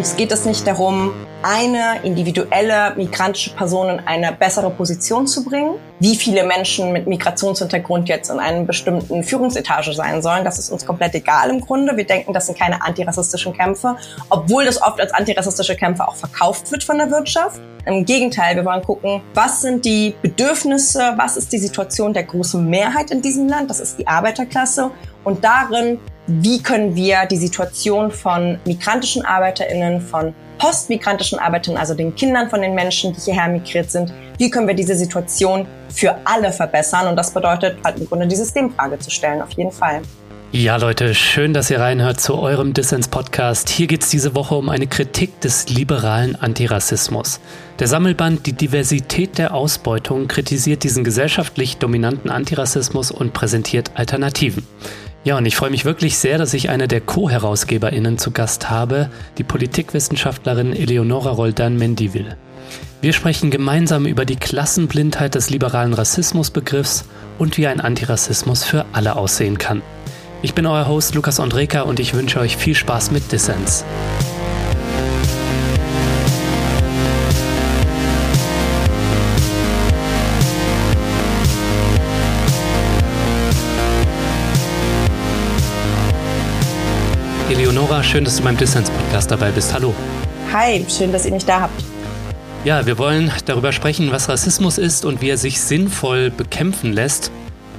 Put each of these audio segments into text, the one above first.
Uns geht es nicht darum, eine individuelle migrantische Person in eine bessere Position zu bringen. Wie viele Menschen mit Migrationshintergrund jetzt in einer bestimmten Führungsetage sein sollen, das ist uns komplett egal im Grunde. Wir denken, das sind keine antirassistischen Kämpfe, obwohl das oft als antirassistische Kämpfe auch verkauft wird von der Wirtschaft. Im Gegenteil, wir wollen gucken, was sind die Bedürfnisse, was ist die Situation der großen Mehrheit in diesem Land, das ist die Arbeiterklasse. Und darin wie können wir die Situation von migrantischen ArbeiterInnen, von postmigrantischen Arbeitern, also den Kindern von den Menschen, die hierher migriert sind, wie können wir diese Situation für alle verbessern? Und das bedeutet halt im Grunde die Systemfrage zu stellen, auf jeden Fall. Ja, Leute, schön, dass ihr reinhört zu eurem Dissens-Podcast. Hier geht es diese Woche um eine Kritik des liberalen Antirassismus. Der Sammelband Die Diversität der Ausbeutung kritisiert diesen gesellschaftlich dominanten Antirassismus und präsentiert Alternativen. Ja, und ich freue mich wirklich sehr, dass ich eine der Co-HerausgeberInnen zu Gast habe, die Politikwissenschaftlerin Eleonora Roldan-Mendivil. Wir sprechen gemeinsam über die Klassenblindheit des liberalen Rassismusbegriffs und wie ein Antirassismus für alle aussehen kann. Ich bin euer Host Lukas Andreka und ich wünsche euch viel Spaß mit Dissens. Schön, dass du beim Dissens-Podcast dabei bist. Hallo. Hi, schön, dass ihr mich da habt. Ja, wir wollen darüber sprechen, was Rassismus ist und wie er sich sinnvoll bekämpfen lässt.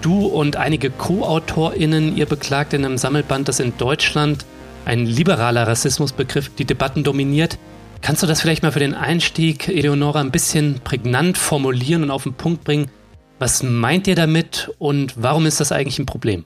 Du und einige Co-AutorInnen, ihr beklagt in einem Sammelband, dass in Deutschland ein liberaler Rassismusbegriff die Debatten dominiert. Kannst du das vielleicht mal für den Einstieg, Eleonora, ein bisschen prägnant formulieren und auf den Punkt bringen? Was meint ihr damit und warum ist das eigentlich ein Problem?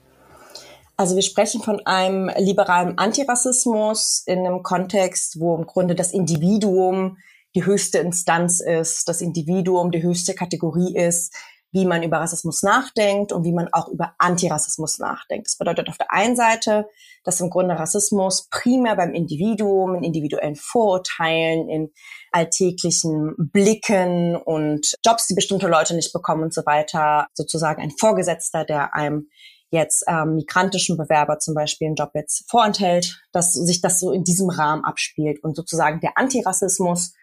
Also wir sprechen von einem liberalen Antirassismus in einem Kontext, wo im Grunde das Individuum die höchste Instanz ist, das Individuum die höchste Kategorie ist, wie man über Rassismus nachdenkt und wie man auch über Antirassismus nachdenkt. Das bedeutet auf der einen Seite, dass im Grunde Rassismus primär beim Individuum, in individuellen Vorurteilen, in alltäglichen Blicken und Jobs, die bestimmte Leute nicht bekommen und so weiter, sozusagen ein Vorgesetzter, der einem jetzt ähm, migrantischen Bewerber zum Beispiel einen Job jetzt vorenthält, dass sich das so in diesem Rahmen abspielt und sozusagen der Antirassismus,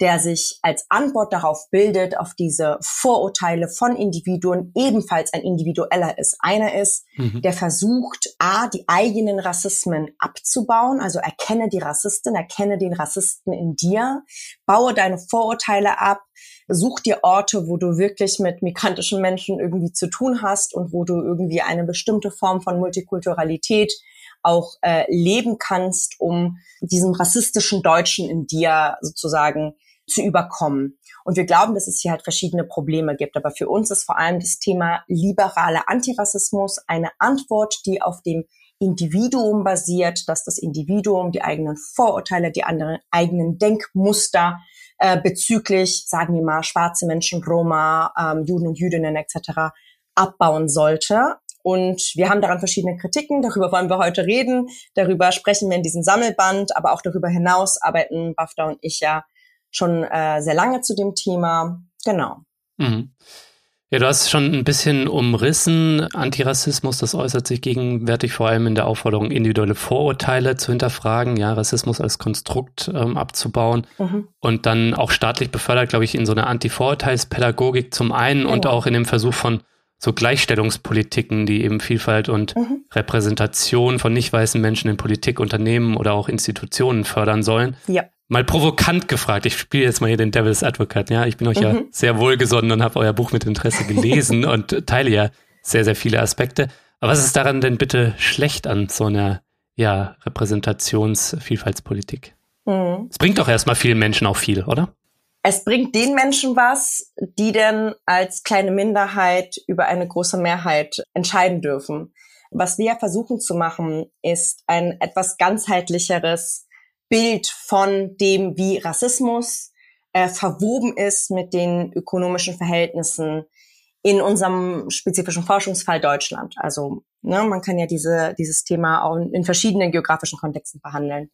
der sich als Antwort darauf bildet, auf diese Vorurteile von Individuen, ebenfalls ein individueller ist. Einer ist, mhm. der versucht, A, die eigenen Rassismen abzubauen, also erkenne die Rassistin, erkenne den Rassisten in dir, baue deine Vorurteile ab, such dir Orte, wo du wirklich mit migrantischen Menschen irgendwie zu tun hast und wo du irgendwie eine bestimmte Form von Multikulturalität auch äh, leben kannst, um diesem rassistischen Deutschen in dir sozusagen zu überkommen. Und wir glauben, dass es hier halt verschiedene Probleme gibt. Aber für uns ist vor allem das Thema liberaler Antirassismus eine Antwort, die auf dem Individuum basiert, dass das Individuum die eigenen Vorurteile, die anderen eigenen Denkmuster äh, bezüglich, sagen wir mal, schwarze Menschen, Roma, ähm, Juden und Jüdinnen etc. abbauen sollte. Und wir haben daran verschiedene Kritiken, darüber wollen wir heute reden, darüber sprechen wir in diesem Sammelband, aber auch darüber hinaus arbeiten Bafta und ich ja schon äh, sehr lange zu dem Thema. Genau. Mhm. Ja, du hast schon ein bisschen umrissen. Antirassismus, das äußert sich gegenwärtig vor allem in der Aufforderung, individuelle Vorurteile zu hinterfragen, ja, Rassismus als Konstrukt ähm, abzubauen mhm. und dann auch staatlich befördert, glaube ich, in so einer Anti-Vorurteilspädagogik zum einen genau. und auch in dem Versuch von so Gleichstellungspolitiken, die eben Vielfalt und mhm. Repräsentation von nicht weißen Menschen in Politik, Unternehmen oder auch Institutionen fördern sollen. Ja mal provokant gefragt. Ich spiele jetzt mal hier den Devil's Advocate. Ja, ich bin euch mhm. ja sehr wohlgesonnen und habe euer Buch mit Interesse gelesen und teile ja sehr, sehr viele Aspekte. Aber was ist daran denn bitte schlecht an so einer ja, Repräsentationsvielfaltspolitik? Mhm. Es bringt doch erstmal vielen Menschen auch viel, oder? Es bringt den Menschen was, die denn als kleine Minderheit über eine große Mehrheit entscheiden dürfen. Was wir versuchen zu machen, ist ein etwas ganzheitlicheres Bild von dem, wie Rassismus äh, verwoben ist mit den ökonomischen Verhältnissen in unserem spezifischen Forschungsfall Deutschland. Also ne, man kann ja diese, dieses Thema auch in verschiedenen geografischen Kontexten behandeln.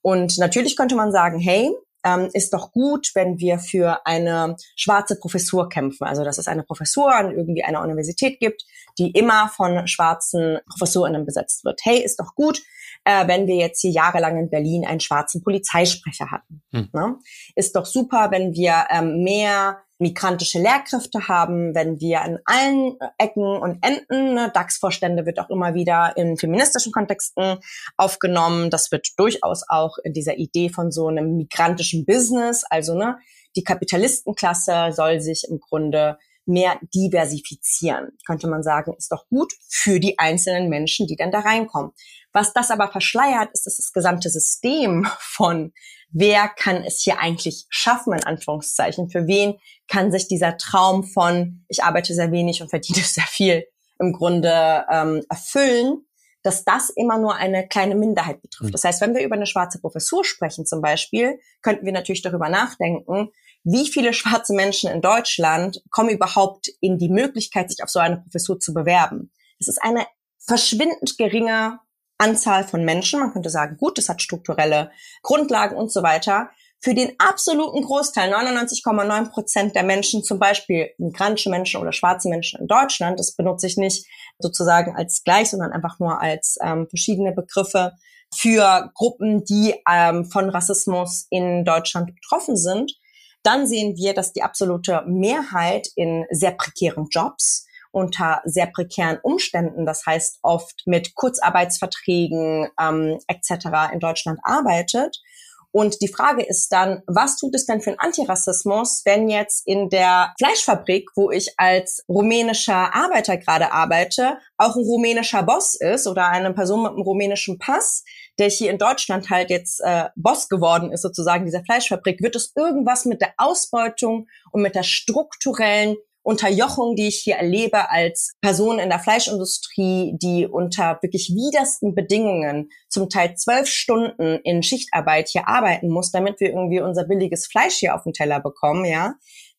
Und natürlich könnte man sagen, hey, ähm, ist doch gut, wenn wir für eine schwarze Professur kämpfen. Also dass es eine Professur an irgendwie einer Universität gibt, die immer von schwarzen Professorinnen besetzt wird. Hey, ist doch gut, äh, wenn wir jetzt hier jahrelang in Berlin einen schwarzen Polizeisprecher hatten. Hm. Ne? Ist doch super, wenn wir ähm, mehr migrantische Lehrkräfte haben, wenn wir in allen Ecken und Enden, ne, DAX-Vorstände wird auch immer wieder in feministischen Kontexten aufgenommen. Das wird durchaus auch in dieser Idee von so einem migrantischen Business, also ne, die Kapitalistenklasse soll sich im Grunde mehr diversifizieren. Könnte man sagen, ist doch gut für die einzelnen Menschen, die dann da reinkommen. Was das aber verschleiert, ist, dass das gesamte System von wer kann es hier eigentlich schaffen, in Anführungszeichen, für wen kann sich dieser Traum von ich arbeite sehr wenig und verdiene sehr viel im Grunde ähm, erfüllen, dass das immer nur eine kleine Minderheit betrifft. Mhm. Das heißt, wenn wir über eine schwarze Professur sprechen zum Beispiel, könnten wir natürlich darüber nachdenken, wie viele schwarze Menschen in Deutschland kommen überhaupt in die Möglichkeit, sich auf so eine Professur zu bewerben. Es ist eine verschwindend geringe Anzahl von Menschen. Man könnte sagen, gut, das hat strukturelle Grundlagen und so weiter. Für den absoluten Großteil, 99,9 Prozent der Menschen, zum Beispiel migrantische Menschen oder schwarze Menschen in Deutschland, das benutze ich nicht sozusagen als gleich, sondern einfach nur als ähm, verschiedene Begriffe für Gruppen, die ähm, von Rassismus in Deutschland betroffen sind, dann sehen wir, dass die absolute Mehrheit in sehr prekären Jobs, unter sehr prekären Umständen, das heißt oft mit Kurzarbeitsverträgen ähm, etc. in Deutschland arbeitet. Und die Frage ist dann, was tut es denn für einen Antirassismus, wenn jetzt in der Fleischfabrik, wo ich als rumänischer Arbeiter gerade arbeite, auch ein rumänischer Boss ist oder eine Person mit einem rumänischen Pass, der hier in Deutschland halt jetzt äh, Boss geworden ist, sozusagen dieser Fleischfabrik, wird es irgendwas mit der Ausbeutung und mit der strukturellen Unterjochung, die ich hier erlebe als Person in der Fleischindustrie, die unter wirklich widersten Bedingungen zum Teil zwölf Stunden in Schichtarbeit hier arbeiten muss, damit wir irgendwie unser billiges Fleisch hier auf den Teller bekommen, ja,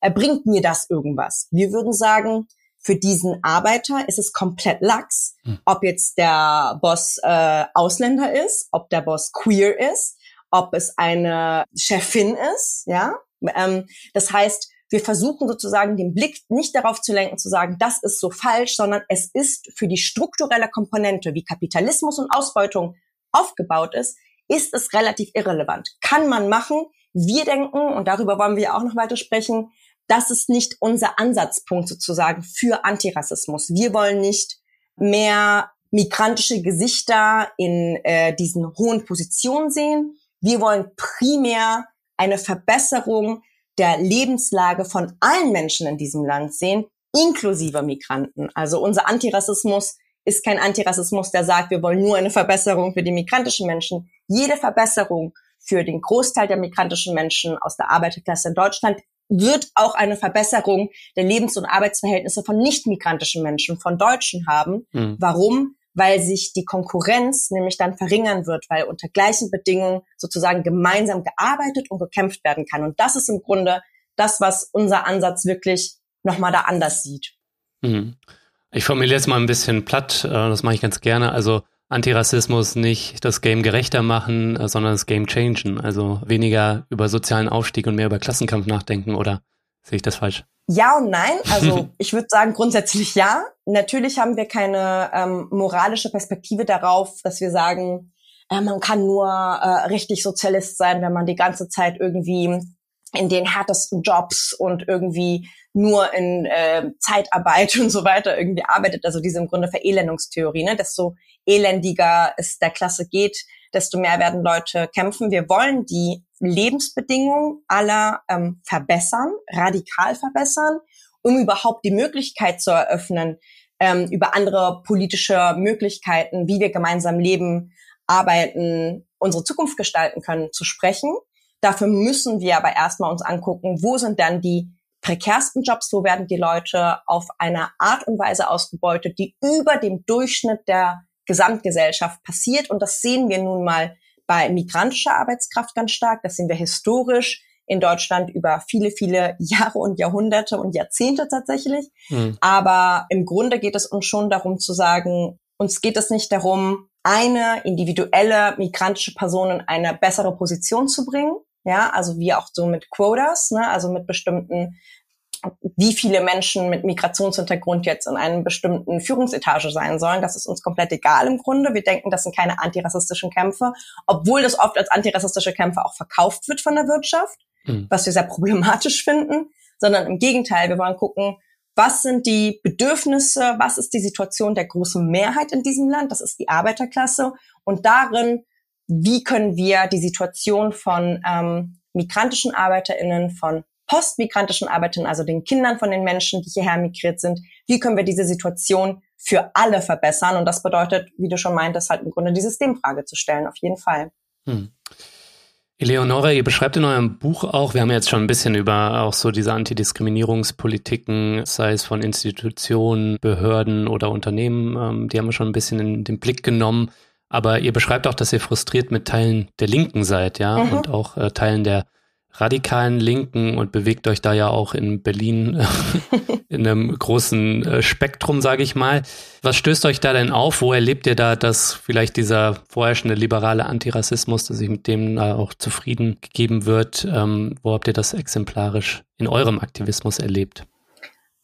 bringt mir das irgendwas? Wir würden sagen, für diesen Arbeiter ist es komplett lax, hm. ob jetzt der Boss äh, Ausländer ist, ob der Boss queer ist, ob es eine Chefin ist, ja. Ähm, das heißt, wir versuchen sozusagen den Blick nicht darauf zu lenken, zu sagen, das ist so falsch, sondern es ist für die strukturelle Komponente, wie Kapitalismus und Ausbeutung aufgebaut ist, ist es relativ irrelevant. Kann man machen. Wir denken, und darüber wollen wir auch noch weiter sprechen, das ist nicht unser Ansatzpunkt sozusagen für Antirassismus. Wir wollen nicht mehr migrantische Gesichter in äh, diesen hohen Positionen sehen. Wir wollen primär eine Verbesserung der Lebenslage von allen Menschen in diesem Land sehen, inklusive Migranten. Also unser Antirassismus ist kein Antirassismus, der sagt, wir wollen nur eine Verbesserung für die migrantischen Menschen. Jede Verbesserung für den Großteil der migrantischen Menschen aus der Arbeiterklasse in Deutschland wird auch eine Verbesserung der Lebens- und Arbeitsverhältnisse von nicht-migrantischen Menschen, von Deutschen haben. Mhm. Warum? Weil sich die Konkurrenz nämlich dann verringern wird, weil unter gleichen Bedingungen sozusagen gemeinsam gearbeitet und gekämpft werden kann. Und das ist im Grunde das, was unser Ansatz wirklich nochmal da anders sieht. Mhm. Ich formuliere jetzt mal ein bisschen platt, äh, das mache ich ganz gerne. Also Antirassismus nicht das Game gerechter machen, äh, sondern das Game changen. Also weniger über sozialen Aufstieg und mehr über Klassenkampf nachdenken, oder sehe ich das falsch? Ja und nein. Also ich würde sagen grundsätzlich ja. Natürlich haben wir keine ähm, moralische Perspektive darauf, dass wir sagen, äh, man kann nur äh, richtig Sozialist sein, wenn man die ganze Zeit irgendwie in den härtesten Jobs und irgendwie nur in äh, Zeitarbeit und so weiter irgendwie arbeitet. Also diese im Grunde Verelendungstheorie. Ne? Desto elendiger es der Klasse geht, desto mehr werden Leute kämpfen. Wir wollen die Lebensbedingungen aller ähm, verbessern, radikal verbessern, um überhaupt die Möglichkeit zu eröffnen, ähm, über andere politische Möglichkeiten, wie wir gemeinsam leben, arbeiten, unsere Zukunft gestalten können, zu sprechen. Dafür müssen wir aber erstmal uns angucken, wo sind dann die prekärsten Jobs, wo werden die Leute auf eine Art und Weise ausgebeutet, die über dem Durchschnitt der Gesamtgesellschaft passiert. Und das sehen wir nun mal bei migrantischer Arbeitskraft ganz stark. Das sehen wir historisch in Deutschland über viele, viele Jahre und Jahrhunderte und Jahrzehnte tatsächlich. Mhm. Aber im Grunde geht es uns schon darum zu sagen, uns geht es nicht darum, eine individuelle migrantische Person in eine bessere Position zu bringen, ja, also wie auch so mit Quotas, ne, also mit bestimmten wie viele Menschen mit Migrationshintergrund jetzt in einer bestimmten Führungsetage sein sollen. Das ist uns komplett egal im Grunde. Wir denken, das sind keine antirassistischen Kämpfe, obwohl das oft als antirassistische Kämpfe auch verkauft wird von der Wirtschaft, mhm. was wir sehr problematisch finden, sondern im Gegenteil, wir wollen gucken, was sind die Bedürfnisse, was ist die Situation der großen Mehrheit in diesem Land, das ist die Arbeiterklasse und darin, wie können wir die Situation von ähm, migrantischen ArbeiterInnen, von postmigrantischen Arbeitern, also den Kindern von den Menschen, die hierher migriert sind, wie können wir diese Situation für alle verbessern? Und das bedeutet, wie du schon meintest, halt im Grunde die Systemfrage zu stellen, auf jeden Fall. Hm. Eleonora, ihr beschreibt in eurem Buch auch, wir haben jetzt schon ein bisschen über auch so diese Antidiskriminierungspolitiken, sei es von Institutionen, Behörden oder Unternehmen, ähm, die haben wir schon ein bisschen in den Blick genommen. Aber ihr beschreibt auch, dass ihr frustriert mit Teilen der Linken seid, ja, mhm. und auch äh, Teilen der radikalen Linken und bewegt euch da ja auch in Berlin in einem großen äh, Spektrum, sage ich mal. Was stößt euch da denn auf? Wo erlebt ihr da, dass vielleicht dieser vorherrschende liberale Antirassismus, dass sich mit dem auch zufrieden gegeben wird? Ähm, wo habt ihr das exemplarisch in eurem Aktivismus erlebt?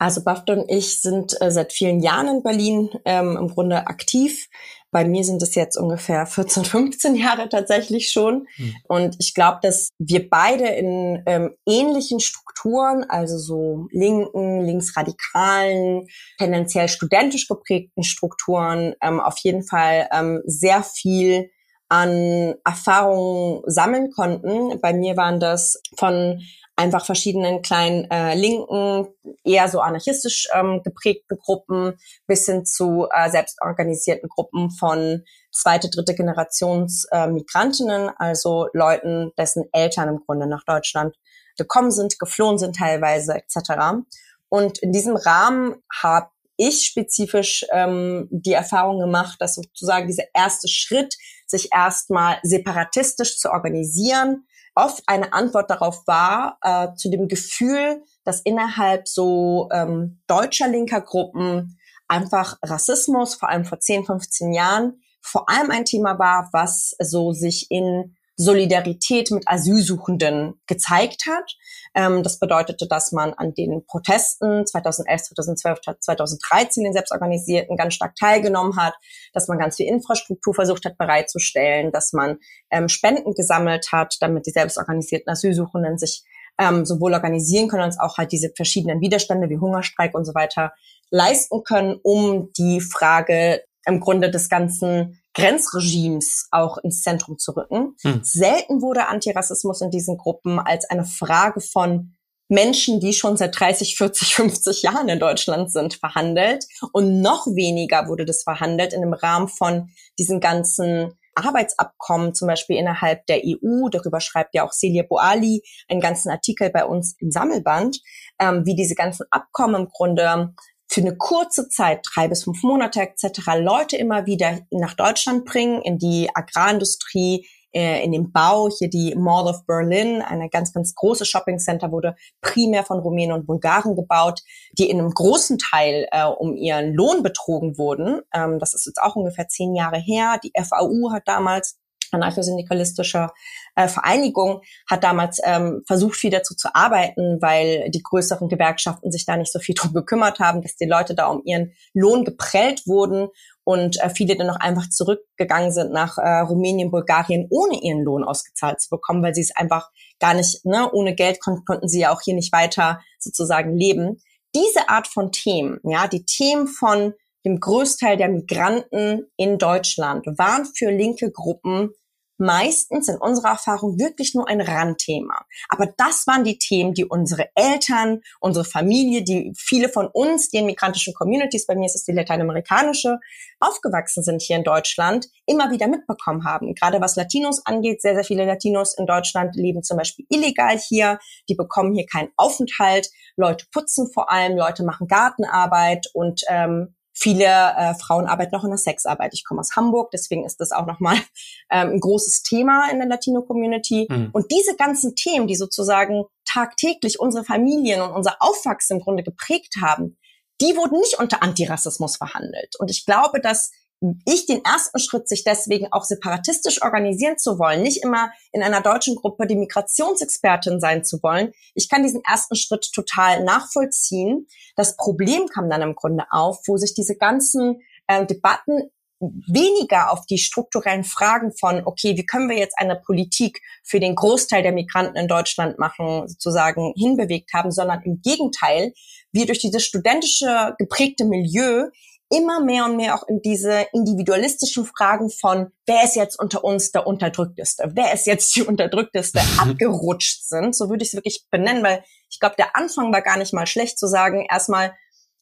Also Baft und ich sind äh, seit vielen Jahren in Berlin ähm, im Grunde aktiv. Bei mir sind es jetzt ungefähr 14, 15 Jahre tatsächlich schon. Mhm. Und ich glaube, dass wir beide in ähm, ähnlichen Strukturen, also so linken, linksradikalen, tendenziell studentisch geprägten Strukturen, ähm, auf jeden Fall ähm, sehr viel an Erfahrungen sammeln konnten. Bei mir waren das von einfach verschiedenen kleinen äh, linken, eher so anarchistisch ähm, geprägten Gruppen bis hin zu äh, selbstorganisierten Gruppen von zweite, dritte Generations äh, Migrantinnen, also Leuten, dessen Eltern im Grunde nach Deutschland gekommen sind, geflohen sind teilweise etc. Und in diesem Rahmen habe ich spezifisch ähm, die Erfahrung gemacht, dass sozusagen dieser erste Schritt, sich erstmal separatistisch zu organisieren, oft eine Antwort darauf war, äh, zu dem Gefühl, dass innerhalb so ähm, deutscher linker Gruppen einfach Rassismus, vor allem vor 10, 15 Jahren, vor allem ein Thema war, was so sich in Solidarität mit Asylsuchenden gezeigt hat. Ähm, das bedeutete, dass man an den Protesten 2011, 2012, 2013 den selbstorganisierten ganz stark teilgenommen hat, dass man ganz viel Infrastruktur versucht hat bereitzustellen, dass man ähm, Spenden gesammelt hat, damit die selbstorganisierten Asylsuchenden sich ähm, sowohl organisieren können als auch halt diese verschiedenen Widerstände wie Hungerstreik und so weiter leisten können, um die Frage im Grunde des ganzen Grenzregimes auch ins Zentrum zu rücken. Hm. Selten wurde Antirassismus in diesen Gruppen als eine Frage von Menschen, die schon seit 30, 40, 50 Jahren in Deutschland sind, verhandelt. Und noch weniger wurde das verhandelt in dem Rahmen von diesen ganzen Arbeitsabkommen, zum Beispiel innerhalb der EU. Darüber schreibt ja auch Celia Boali einen ganzen Artikel bei uns im Sammelband, ähm, wie diese ganzen Abkommen im Grunde für eine kurze Zeit, drei bis fünf Monate etc., Leute immer wieder nach Deutschland bringen, in die Agrarindustrie, äh, in den Bau. Hier die Mall of Berlin, eine ganz, ganz große Shopping Center, wurde primär von Rumänen und Bulgaren gebaut, die in einem großen Teil äh, um ihren Lohn betrogen wurden. Ähm, das ist jetzt auch ungefähr zehn Jahre her. Die FAU hat damals anarchosyndikalistischer äh, Vereinigung hat damals ähm, versucht, viel dazu zu arbeiten, weil die größeren Gewerkschaften sich da nicht so viel drum gekümmert haben, dass die Leute da um ihren Lohn geprellt wurden und äh, viele dann noch einfach zurückgegangen sind nach äh, Rumänien, Bulgarien, ohne ihren Lohn ausgezahlt zu bekommen, weil sie es einfach gar nicht, ne, ohne Geld kon konnten sie ja auch hier nicht weiter sozusagen leben. Diese Art von Themen, ja, die Themen von dem Großteil der Migranten in Deutschland waren für linke Gruppen meistens in unserer Erfahrung wirklich nur ein Randthema. Aber das waren die Themen, die unsere Eltern, unsere Familie, die viele von uns, die in migrantischen Communities, bei mir ist es die lateinamerikanische, aufgewachsen sind hier in Deutschland, immer wieder mitbekommen haben. Gerade was Latinos angeht, sehr, sehr viele Latinos in Deutschland leben zum Beispiel illegal hier, die bekommen hier keinen Aufenthalt, Leute putzen vor allem, Leute machen Gartenarbeit und ähm, Viele äh, Frauen arbeiten noch in der Sexarbeit. Ich komme aus Hamburg, deswegen ist das auch nochmal ähm, ein großes Thema in der Latino-Community. Mhm. Und diese ganzen Themen, die sozusagen tagtäglich unsere Familien und unser Aufwachsen im Grunde geprägt haben, die wurden nicht unter Antirassismus verhandelt. Und ich glaube, dass ich den ersten Schritt, sich deswegen auch separatistisch organisieren zu wollen, nicht immer in einer deutschen Gruppe die Migrationsexpertin sein zu wollen. Ich kann diesen ersten Schritt total nachvollziehen. Das Problem kam dann im Grunde auf, wo sich diese ganzen äh, Debatten weniger auf die strukturellen Fragen von, okay, wie können wir jetzt eine Politik für den Großteil der Migranten in Deutschland machen, sozusagen hinbewegt haben, sondern im Gegenteil, wir durch dieses studentische geprägte Milieu immer mehr und mehr auch in diese individualistischen Fragen von, wer ist jetzt unter uns der Unterdrückteste, wer ist jetzt die Unterdrückteste, abgerutscht sind. So würde ich es wirklich benennen, weil ich glaube, der Anfang war gar nicht mal schlecht zu sagen, erstmal,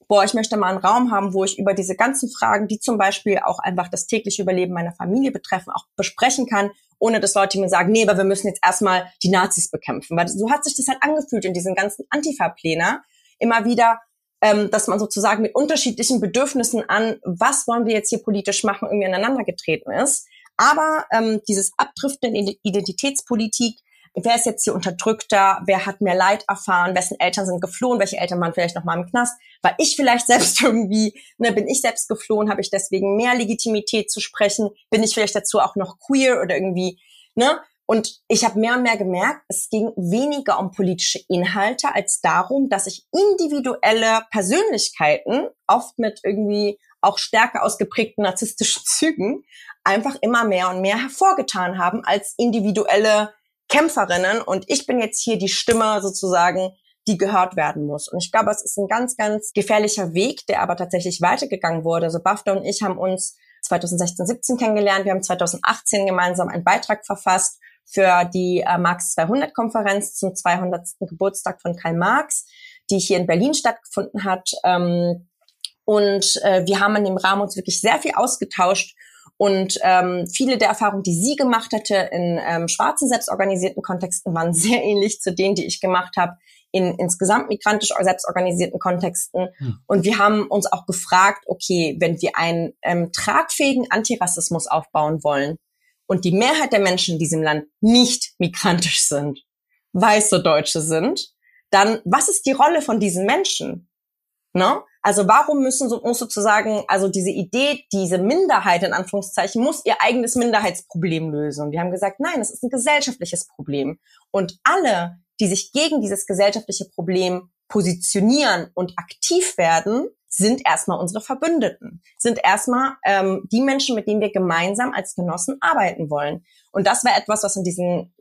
boah, ich möchte mal einen Raum haben, wo ich über diese ganzen Fragen, die zum Beispiel auch einfach das tägliche Überleben meiner Familie betreffen, auch besprechen kann, ohne dass Leute mir sagen, nee, aber wir müssen jetzt erstmal die Nazis bekämpfen. Weil so hat sich das halt angefühlt in diesen ganzen Antifa-Plänen. Immer wieder, ähm, dass man sozusagen mit unterschiedlichen Bedürfnissen an, was wollen wir jetzt hier politisch machen, irgendwie aneinander getreten ist. Aber ähm, dieses Abdriften in Identitätspolitik, wer ist jetzt hier unterdrückter, wer hat mehr Leid erfahren, wessen Eltern sind geflohen, welche Eltern waren vielleicht noch mal im Knast, war ich vielleicht selbst irgendwie, ne, bin ich selbst geflohen, habe ich deswegen mehr Legitimität zu sprechen, bin ich vielleicht dazu auch noch queer oder irgendwie, ne? Und ich habe mehr und mehr gemerkt, es ging weniger um politische Inhalte als darum, dass sich individuelle Persönlichkeiten, oft mit irgendwie auch stärker ausgeprägten narzisstischen Zügen, einfach immer mehr und mehr hervorgetan haben als individuelle Kämpferinnen. Und ich bin jetzt hier die Stimme sozusagen, die gehört werden muss. Und ich glaube, es ist ein ganz, ganz gefährlicher Weg, der aber tatsächlich weitergegangen wurde. Also Bafta und ich haben uns 2016, 17 kennengelernt. Wir haben 2018 gemeinsam einen Beitrag verfasst für die äh, Marx 200 Konferenz zum 200. Geburtstag von Karl Marx, die hier in Berlin stattgefunden hat. Ähm, und äh, wir haben in dem Rahmen uns wirklich sehr viel ausgetauscht und ähm, viele der Erfahrungen, die sie gemacht hatte in ähm, schwarzen selbstorganisierten Kontexten, waren sehr ähnlich zu denen, die ich gemacht habe in insgesamt migrantisch selbstorganisierten Kontexten. Hm. Und wir haben uns auch gefragt, okay, wenn wir einen ähm, tragfähigen Antirassismus aufbauen wollen, und die Mehrheit der Menschen in diesem Land nicht migrantisch sind, weiße Deutsche sind, dann was ist die Rolle von diesen Menschen? Ne? Also warum müssen so, muss sozusagen, also diese Idee, diese Minderheit in Anführungszeichen muss ihr eigenes Minderheitsproblem lösen. Und wir haben gesagt, nein, es ist ein gesellschaftliches Problem. Und alle, die sich gegen dieses gesellschaftliche Problem positionieren und aktiv werden, sind erstmal unsere Verbündeten, sind erstmal ähm, die Menschen, mit denen wir gemeinsam als Genossen arbeiten wollen. Und das war etwas, was in diesen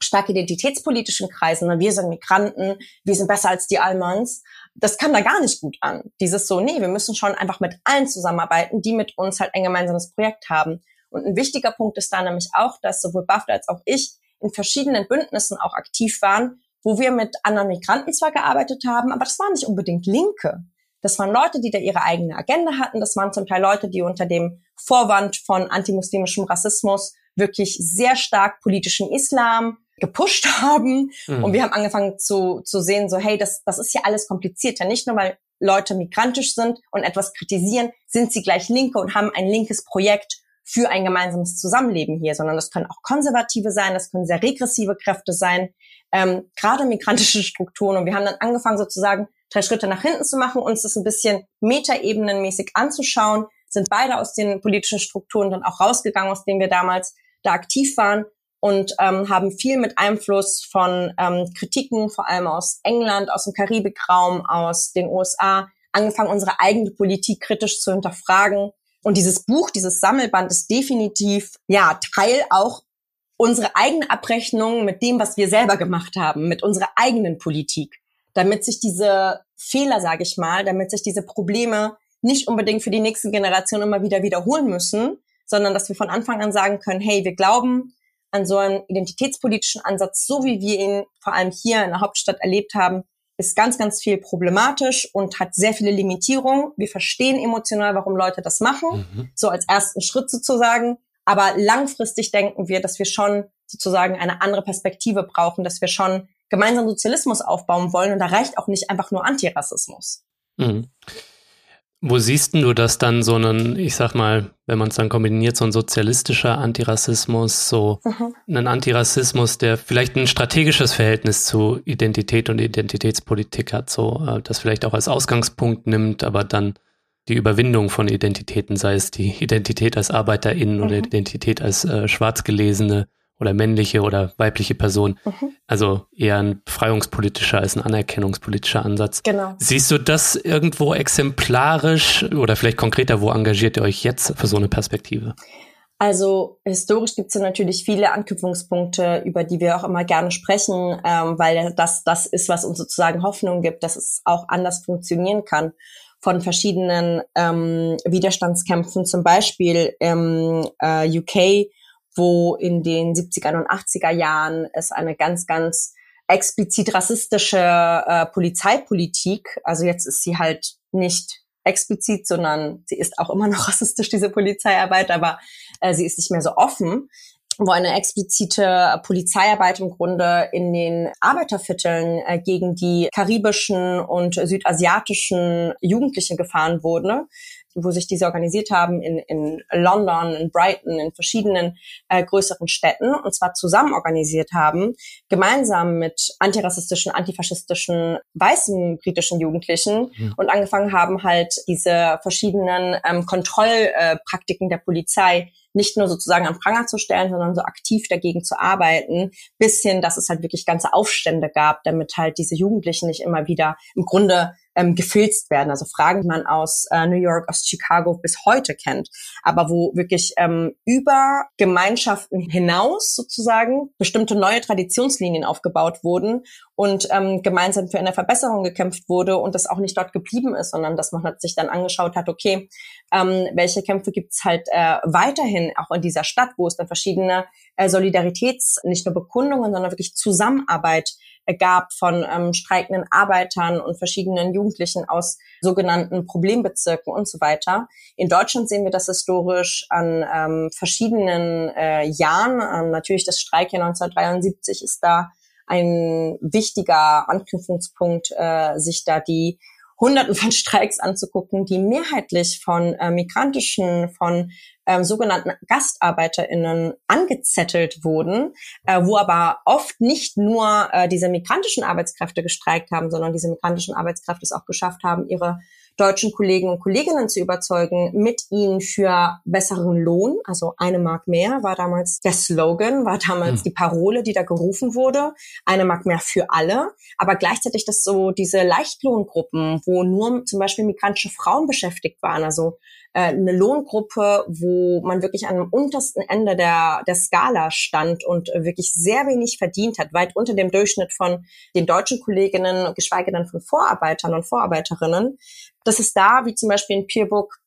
stark identitätspolitischen Kreisen, ne, wir sind Migranten, wir sind besser als die Almans, das kam da gar nicht gut an. Dieses so, nee, wir müssen schon einfach mit allen zusammenarbeiten, die mit uns halt ein gemeinsames Projekt haben. Und ein wichtiger Punkt ist da nämlich auch, dass sowohl BAFTA als auch ich in verschiedenen Bündnissen auch aktiv waren, wo wir mit anderen Migranten zwar gearbeitet haben, aber das waren nicht unbedingt Linke. Das waren Leute, die da ihre eigene Agenda hatten. Das waren zum Teil Leute, die unter dem Vorwand von antimuslimischem Rassismus wirklich sehr stark politischen Islam gepusht haben. Mhm. Und wir haben angefangen zu, zu sehen, so, hey, das, das ist ja alles komplizierter. Nicht nur, weil Leute migrantisch sind und etwas kritisieren, sind sie gleich Linke und haben ein linkes Projekt für ein gemeinsames Zusammenleben hier, sondern das können auch Konservative sein, das können sehr regressive Kräfte sein, ähm, gerade migrantische Strukturen. Und wir haben dann angefangen sozusagen drei Schritte nach hinten zu machen, uns das ein bisschen metaebenenmäßig anzuschauen, sind beide aus den politischen Strukturen dann auch rausgegangen, aus denen wir damals da aktiv waren und ähm, haben viel mit Einfluss von ähm, Kritiken, vor allem aus England, aus dem Karibikraum, aus den USA, angefangen, unsere eigene Politik kritisch zu hinterfragen. Und dieses Buch, dieses Sammelband ist definitiv, ja, Teil auch unsere eigene Abrechnung mit dem, was wir selber gemacht haben, mit unserer eigenen Politik damit sich diese Fehler, sage ich mal, damit sich diese Probleme nicht unbedingt für die nächste Generation immer wieder wiederholen müssen, sondern dass wir von Anfang an sagen können, hey, wir glauben an so einen identitätspolitischen Ansatz, so wie wir ihn vor allem hier in der Hauptstadt erlebt haben, ist ganz, ganz viel problematisch und hat sehr viele Limitierungen. Wir verstehen emotional, warum Leute das machen, mhm. so als ersten Schritt sozusagen. Aber langfristig denken wir, dass wir schon sozusagen eine andere Perspektive brauchen, dass wir schon gemeinsam Sozialismus aufbauen wollen. Und da reicht auch nicht einfach nur Antirassismus. Mhm. Wo siehst du das dann so einen, ich sag mal, wenn man es dann kombiniert, so ein sozialistischer Antirassismus, so mhm. einen Antirassismus, der vielleicht ein strategisches Verhältnis zu Identität und Identitätspolitik hat, so äh, das vielleicht auch als Ausgangspunkt nimmt, aber dann die Überwindung von Identitäten, sei es die Identität als ArbeiterInnen mhm. oder Identität als äh, schwarzgelesene oder männliche oder weibliche Person. Mhm. Also eher ein befreiungspolitischer als ein anerkennungspolitischer Ansatz. Genau. Siehst du das irgendwo exemplarisch oder vielleicht konkreter, wo engagiert ihr euch jetzt für so eine Perspektive? Also historisch gibt es ja natürlich viele Anknüpfungspunkte, über die wir auch immer gerne sprechen, ähm, weil das das ist, was uns sozusagen Hoffnung gibt, dass es auch anders funktionieren kann. Von verschiedenen ähm, Widerstandskämpfen, zum Beispiel im äh, UK, wo in den 70er und 80er Jahren es eine ganz, ganz explizit rassistische äh, Polizeipolitik, also jetzt ist sie halt nicht explizit, sondern sie ist auch immer noch rassistisch, diese Polizeiarbeit, aber äh, sie ist nicht mehr so offen wo eine explizite Polizeiarbeit im Grunde in den Arbeitervierteln äh, gegen die karibischen und südasiatischen Jugendlichen gefahren wurde, wo sich diese organisiert haben in, in London, in Brighton, in verschiedenen äh, größeren Städten und zwar zusammen organisiert haben, gemeinsam mit antirassistischen, antifaschistischen, weißen britischen Jugendlichen mhm. und angefangen haben halt diese verschiedenen ähm, Kontrollpraktiken äh, der Polizei nicht nur sozusagen am Pranger zu stellen, sondern so aktiv dagegen zu arbeiten, bis hin, dass es halt wirklich ganze Aufstände gab, damit halt diese Jugendlichen nicht immer wieder im Grunde ähm, gefilzt werden. Also Fragen, die man aus äh, New York, aus Chicago bis heute kennt, aber wo wirklich ähm, über Gemeinschaften hinaus sozusagen bestimmte neue Traditionslinien aufgebaut wurden und ähm, gemeinsam für eine Verbesserung gekämpft wurde und das auch nicht dort geblieben ist, sondern dass man halt sich dann angeschaut hat, okay, ähm, welche Kämpfe gibt's halt äh, weiterhin auch in dieser Stadt, wo es dann verschiedene äh, Solidaritäts, nicht nur Bekundungen, sondern wirklich Zusammenarbeit gab von ähm, streikenden Arbeitern und verschiedenen Jugendlichen aus sogenannten Problembezirken und so weiter. In Deutschland sehen wir das historisch an ähm, verschiedenen äh, Jahren. Ähm, natürlich das Streikjahr 1973 ist da ein wichtiger Anknüpfungspunkt, äh, sich da die Hunderten von Streiks anzugucken, die mehrheitlich von äh, migrantischen, von ähm, sogenannten GastarbeiterInnen angezettelt wurden, äh, wo aber oft nicht nur äh, diese migrantischen Arbeitskräfte gestreikt haben, sondern diese migrantischen Arbeitskräfte es auch geschafft haben, ihre deutschen Kollegen und Kolleginnen zu überzeugen, mit ihnen für besseren Lohn, also eine Mark mehr war damals der Slogan, war damals mhm. die Parole, die da gerufen wurde, eine Mark mehr für alle, aber gleichzeitig das so diese Leichtlohngruppen, wo nur zum Beispiel migrantische Frauen beschäftigt waren, also äh, eine Lohngruppe, wo man wirklich am untersten Ende der, der Skala stand und wirklich sehr wenig verdient hat, weit unter dem Durchschnitt von den deutschen Kolleginnen, geschweige denn von Vorarbeitern und Vorarbeiterinnen. Das ist da, wie zum Beispiel in Peerbook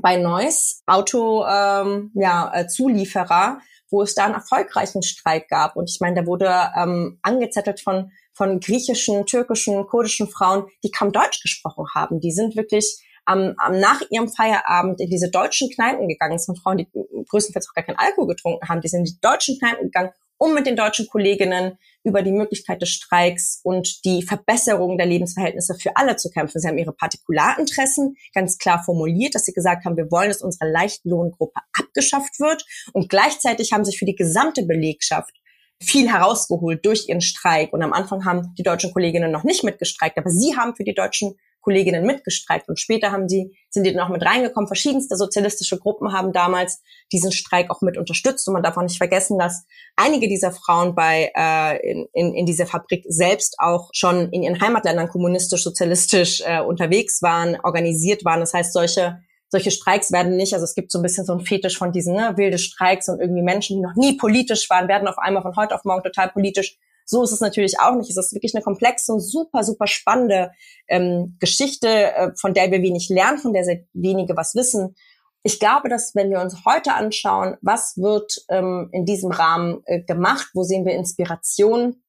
bei Neuss, Auto, ähm, ja, äh, Zulieferer, wo es da einen erfolgreichen Streik gab. Und ich meine, der wurde ähm, angezettelt von, von griechischen, türkischen, kurdischen Frauen, die kaum Deutsch gesprochen haben. Die sind wirklich am, am nach ihrem Feierabend in diese deutschen Kneipen gegangen. Das sind Frauen, die größtenteils auch gar keinen Alkohol getrunken haben. Die sind in die deutschen Kneipen gegangen, um mit den deutschen Kolleginnen über die Möglichkeit des Streiks und die Verbesserung der Lebensverhältnisse für alle zu kämpfen. Sie haben ihre Partikularinteressen ganz klar formuliert, dass sie gesagt haben, wir wollen, dass unsere Leichtlohngruppe abgeschafft wird. Und gleichzeitig haben sich für die gesamte Belegschaft viel herausgeholt durch ihren Streik. Und am Anfang haben die deutschen Kolleginnen noch nicht mitgestreikt, aber sie haben für die deutschen Kolleginnen mitgestreikt und später haben die, sind die dann auch mit reingekommen. Verschiedenste sozialistische Gruppen haben damals diesen Streik auch mit unterstützt und man darf auch nicht vergessen, dass einige dieser Frauen bei äh, in, in, in dieser Fabrik selbst auch schon in ihren Heimatländern kommunistisch, sozialistisch äh, unterwegs waren, organisiert waren. Das heißt, solche solche Streiks werden nicht, also es gibt so ein bisschen so ein Fetisch von diesen ne, wilde Streiks und irgendwie Menschen, die noch nie politisch waren, werden auf einmal von heute auf morgen total politisch. So ist es natürlich auch nicht. Es ist wirklich eine komplexe und super, super spannende ähm, Geschichte, äh, von der wir wenig lernen, von der sehr wenige was wissen. Ich glaube, dass wenn wir uns heute anschauen, was wird ähm, in diesem Rahmen äh, gemacht, wo sehen wir Inspiration,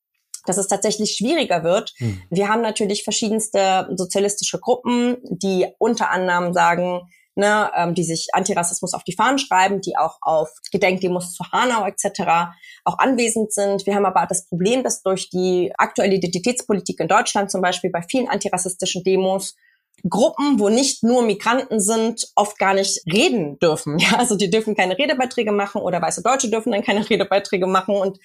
dass es tatsächlich schwieriger wird. Hm. Wir haben natürlich verschiedenste sozialistische Gruppen, die unter anderem sagen, ne, ähm, die sich Antirassismus auf die Fahnen schreiben, die auch auf Gedenkdemos zu Hanau etc. auch anwesend sind. Wir haben aber das Problem, dass durch die aktuelle Identitätspolitik in Deutschland zum Beispiel bei vielen antirassistischen Demos Gruppen, wo nicht nur Migranten sind, oft gar nicht reden dürfen. Ja, also die dürfen keine Redebeiträge machen oder weiße Deutsche dürfen dann keine Redebeiträge machen. Und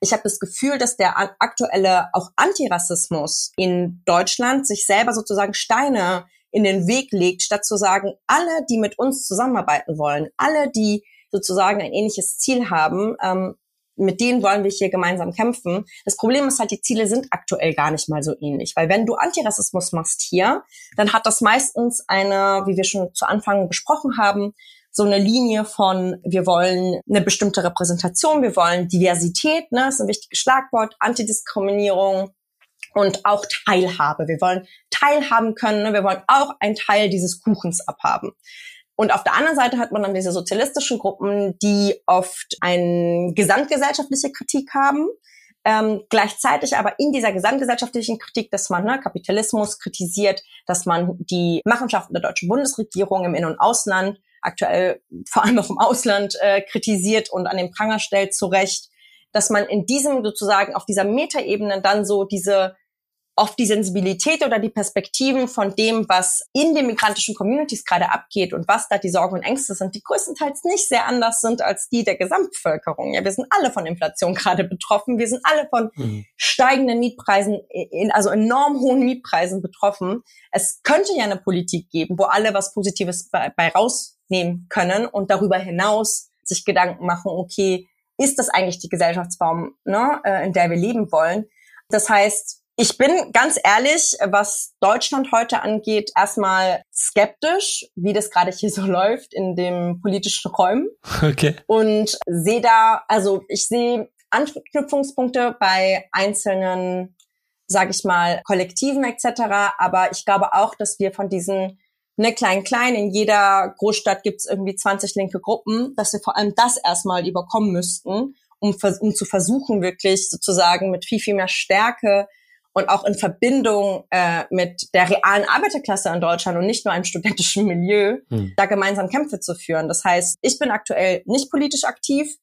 ich habe das Gefühl, dass der aktuelle auch Antirassismus in Deutschland sich selber sozusagen Steine in den Weg legt, statt zu sagen, alle, die mit uns zusammenarbeiten wollen, alle, die sozusagen ein ähnliches Ziel haben, ähm, mit denen wollen wir hier gemeinsam kämpfen. Das Problem ist halt, die Ziele sind aktuell gar nicht mal so ähnlich, weil wenn du Antirassismus machst hier, dann hat das meistens eine, wie wir schon zu Anfang besprochen haben, so eine Linie von, wir wollen eine bestimmte Repräsentation, wir wollen Diversität, ne, ist ein wichtiges Schlagwort, Antidiskriminierung und auch Teilhabe. Wir wollen teilhaben können, ne, wir wollen auch einen Teil dieses Kuchens abhaben. Und auf der anderen Seite hat man dann diese sozialistischen Gruppen, die oft eine gesamtgesellschaftliche Kritik haben, ähm, gleichzeitig aber in dieser gesamtgesellschaftlichen Kritik, dass man ne, Kapitalismus kritisiert, dass man die Machenschaften der deutschen Bundesregierung im In- und Ausland aktuell vor allem auch im Ausland äh, kritisiert und an den Pranger stellt, zu Recht, dass man in diesem sozusagen auf dieser Metaebene dann so diese oft die Sensibilität oder die Perspektiven von dem, was in den migrantischen Communities gerade abgeht und was da die Sorgen und Ängste sind, die größtenteils nicht sehr anders sind als die der Gesamtbevölkerung. Ja, wir sind alle von Inflation gerade betroffen. Wir sind alle von mhm. steigenden Mietpreisen, in, also enorm hohen Mietpreisen betroffen. Es könnte ja eine Politik geben, wo alle was Positives bei, bei rausnehmen können und darüber hinaus sich Gedanken machen, okay, ist das eigentlich die Gesellschaftsform, ne, äh, in der wir leben wollen? Das heißt, ich bin ganz ehrlich, was Deutschland heute angeht, erstmal skeptisch, wie das gerade hier so läuft in dem politischen Räumen. Okay. Und sehe da, also ich sehe Anknüpfungspunkte bei einzelnen, sage ich mal, Kollektiven etc. Aber ich glaube auch, dass wir von diesen ne, klein, klein, in jeder Großstadt gibt's irgendwie 20 linke Gruppen, dass wir vor allem das erstmal überkommen müssten, um, um zu versuchen, wirklich sozusagen mit viel, viel mehr Stärke und auch in Verbindung äh, mit der realen Arbeiterklasse in Deutschland und nicht nur einem studentischen Milieu, hm. da gemeinsam Kämpfe zu führen. Das heißt, ich bin aktuell nicht politisch aktiv,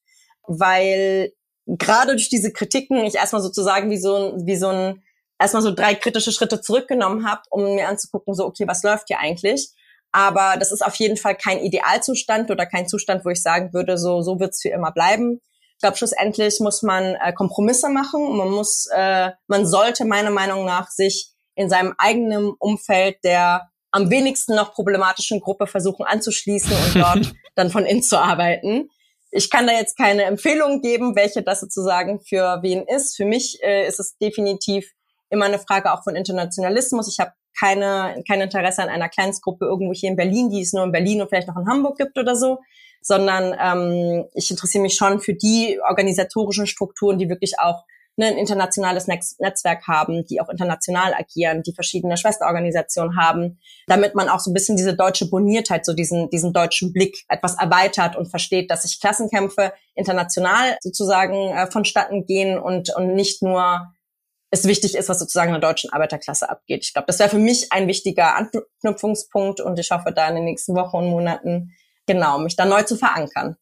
weil gerade durch diese Kritiken ich erstmal sozusagen wie so ein, wie so ein, erstmal so drei kritische Schritte zurückgenommen habe, um mir anzugucken, so, okay, was läuft hier eigentlich? Aber das ist auf jeden Fall kein Idealzustand oder kein Zustand, wo ich sagen würde, so, so wird's für immer bleiben. Ich glaube, schlussendlich muss man äh, Kompromisse machen und man muss, äh, man sollte meiner Meinung nach sich in seinem eigenen Umfeld der am wenigsten noch problematischen Gruppe versuchen anzuschließen und dort dann von innen zu arbeiten. Ich kann da jetzt keine Empfehlung geben, welche das sozusagen für wen ist. Für mich äh, ist es definitiv immer eine Frage auch von Internationalismus. Ich habe keine, kein Interesse an einer Kleinstgruppe irgendwo hier in Berlin, die es nur in Berlin und vielleicht noch in Hamburg gibt oder so sondern ähm, ich interessiere mich schon für die organisatorischen Strukturen, die wirklich auch ne, ein internationales Netzwerk haben, die auch international agieren, die verschiedene Schwesterorganisationen haben, damit man auch so ein bisschen diese deutsche Boniertheit, so diesen, diesen deutschen Blick etwas erweitert und versteht, dass sich Klassenkämpfe international sozusagen äh, vonstatten gehen und, und nicht nur es wichtig ist, was sozusagen in der deutschen Arbeiterklasse abgeht. Ich glaube, das wäre für mich ein wichtiger Anknüpfungspunkt und ich hoffe, da in den nächsten Wochen und Monaten genau, mich da neu zu verankern.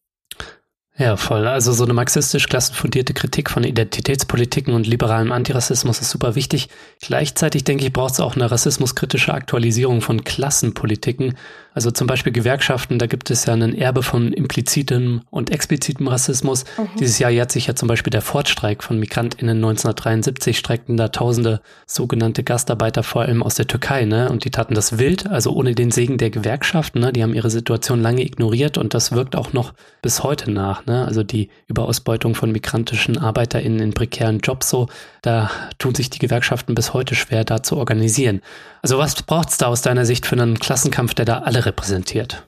Ja, voll. Also so eine marxistisch klassenfundierte Kritik von Identitätspolitiken und liberalem Antirassismus ist super wichtig. Gleichzeitig denke ich, braucht es auch eine rassismuskritische Aktualisierung von Klassenpolitiken. Also zum Beispiel Gewerkschaften, da gibt es ja einen Erbe von implizitem und explizitem Rassismus. Mhm. Dieses Jahr jährt sich ja zum Beispiel der Fortstreik von MigrantInnen 1973, streikten da tausende sogenannte Gastarbeiter vor allem aus der Türkei, ne? Und die taten das wild, also ohne den Segen der Gewerkschaften, ne? Die haben ihre Situation lange ignoriert und das wirkt auch noch bis heute nach. Ne? Also die Überausbeutung von migrantischen ArbeiterInnen in prekären Jobs so, da tun sich die Gewerkschaften bis heute schwer, da zu organisieren. Also was braucht es da aus deiner Sicht für einen Klassenkampf, der da alle repräsentiert?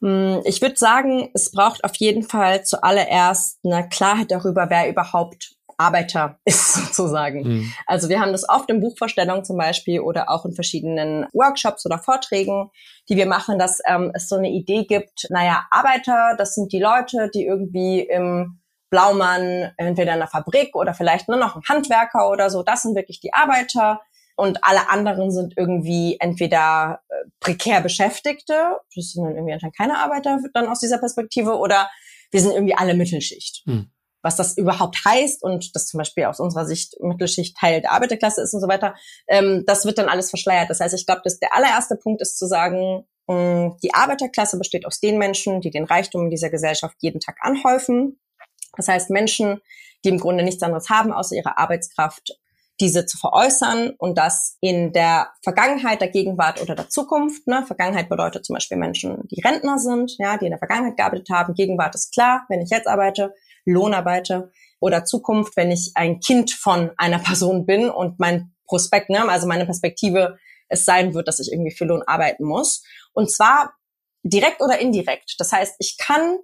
Hm, ich würde sagen, es braucht auf jeden Fall zuallererst eine Klarheit darüber, wer überhaupt Arbeiter ist sozusagen. Mhm. Also wir haben das oft in Buchvorstellungen zum Beispiel oder auch in verschiedenen Workshops oder Vorträgen, die wir machen, dass ähm, es so eine Idee gibt, naja, Arbeiter, das sind die Leute, die irgendwie im Blaumann entweder in einer Fabrik oder vielleicht nur noch ein Handwerker oder so, das sind wirklich die Arbeiter. Und alle anderen sind irgendwie entweder äh, prekär Beschäftigte, das sind dann irgendwie anscheinend keine Arbeiter dann aus dieser Perspektive, oder wir sind irgendwie alle Mittelschicht. Mhm was das überhaupt heißt und das zum Beispiel aus unserer Sicht Mittelschicht Teil der Arbeiterklasse ist und so weiter, ähm, das wird dann alles verschleiert. Das heißt, ich glaube, dass der allererste Punkt ist zu sagen, mh, mm, die Arbeiterklasse besteht aus den Menschen, die den Reichtum in dieser Gesellschaft jeden Tag anhäufen. Das heißt, Menschen, die im Grunde nichts anderes haben außer ihrer Arbeitskraft, diese zu veräußern und das in der Vergangenheit, der Gegenwart oder der Zukunft. Ne? Vergangenheit bedeutet zum Beispiel Menschen, die Rentner sind, ja, die in der Vergangenheit gearbeitet haben. Gegenwart ist klar, wenn ich jetzt arbeite, Lohn arbeite. Oder Zukunft, wenn ich ein Kind von einer Person bin und mein Prospekt, ne, also meine Perspektive es sein wird, dass ich irgendwie für Lohn arbeiten muss. Und zwar direkt oder indirekt. Das heißt, ich kann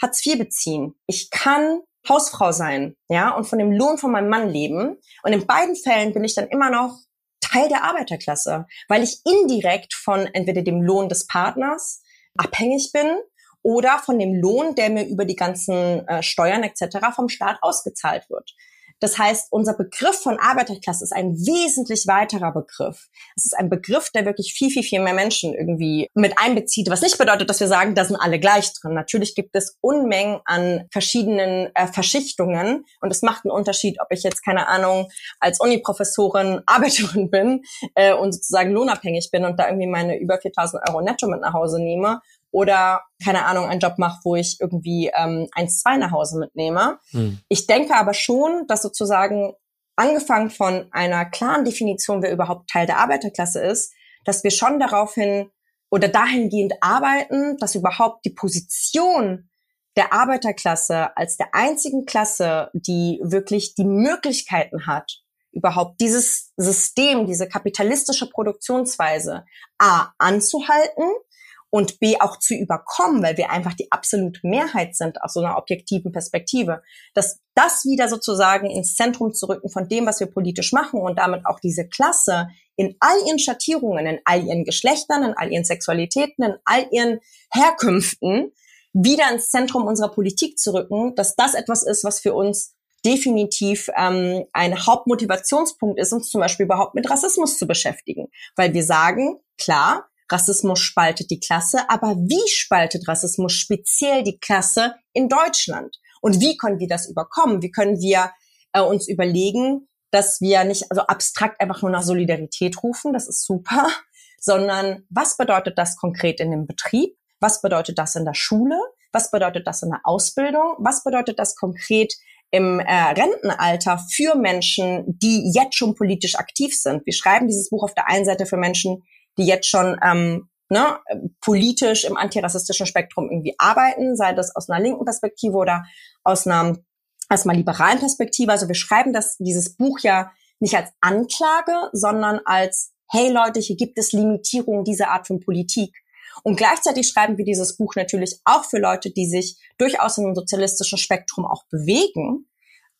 Hartz IV beziehen. Ich kann Hausfrau sein, ja, und von dem Lohn von meinem Mann leben. Und in beiden Fällen bin ich dann immer noch Teil der Arbeiterklasse, weil ich indirekt von entweder dem Lohn des Partners abhängig bin oder von dem Lohn, der mir über die ganzen äh, Steuern etc. vom Staat ausgezahlt wird. Das heißt, unser Begriff von Arbeiterklasse ist ein wesentlich weiterer Begriff. Es ist ein Begriff, der wirklich viel, viel, viel mehr Menschen irgendwie mit einbezieht, was nicht bedeutet, dass wir sagen, da sind alle gleich drin. Natürlich gibt es Unmengen an verschiedenen äh, Verschichtungen und es macht einen Unterschied, ob ich jetzt, keine Ahnung, als Uniprofessorin Arbeiterin bin äh, und sozusagen lohnabhängig bin und da irgendwie meine über 4000 Euro netto mit nach Hause nehme oder keine Ahnung, einen Job mache, wo ich irgendwie ähm, eins, zwei nach Hause mitnehme. Hm. Ich denke aber schon, dass sozusagen angefangen von einer klaren Definition, wer überhaupt Teil der Arbeiterklasse ist, dass wir schon daraufhin oder dahingehend arbeiten, dass überhaupt die Position der Arbeiterklasse als der einzigen Klasse, die wirklich die Möglichkeiten hat, überhaupt dieses System, diese kapitalistische Produktionsweise A anzuhalten, und B auch zu überkommen, weil wir einfach die absolute Mehrheit sind aus so einer objektiven Perspektive, dass das wieder sozusagen ins Zentrum zu rücken von dem, was wir politisch machen und damit auch diese Klasse in all ihren Schattierungen, in all ihren Geschlechtern, in all ihren Sexualitäten, in all ihren Herkünften wieder ins Zentrum unserer Politik zu rücken, dass das etwas ist, was für uns definitiv ähm, ein Hauptmotivationspunkt ist, uns zum Beispiel überhaupt mit Rassismus zu beschäftigen. Weil wir sagen, klar, Rassismus spaltet die Klasse, aber wie spaltet Rassismus speziell die Klasse in Deutschland? Und wie können wir das überkommen? Wie können wir äh, uns überlegen, dass wir nicht also abstrakt einfach nur nach Solidarität rufen, das ist super, sondern was bedeutet das konkret in dem Betrieb? Was bedeutet das in der Schule? Was bedeutet das in der Ausbildung? Was bedeutet das konkret im äh, Rentenalter für Menschen, die jetzt schon politisch aktiv sind? Wir schreiben dieses Buch auf der einen Seite für Menschen, die jetzt schon ähm, ne, politisch im antirassistischen Spektrum irgendwie arbeiten, sei das aus einer linken Perspektive oder aus einer erstmal liberalen Perspektive. Also wir schreiben das, dieses Buch ja nicht als Anklage, sondern als, hey Leute, hier gibt es Limitierungen dieser Art von Politik. Und gleichzeitig schreiben wir dieses Buch natürlich auch für Leute, die sich durchaus in einem sozialistischen Spektrum auch bewegen,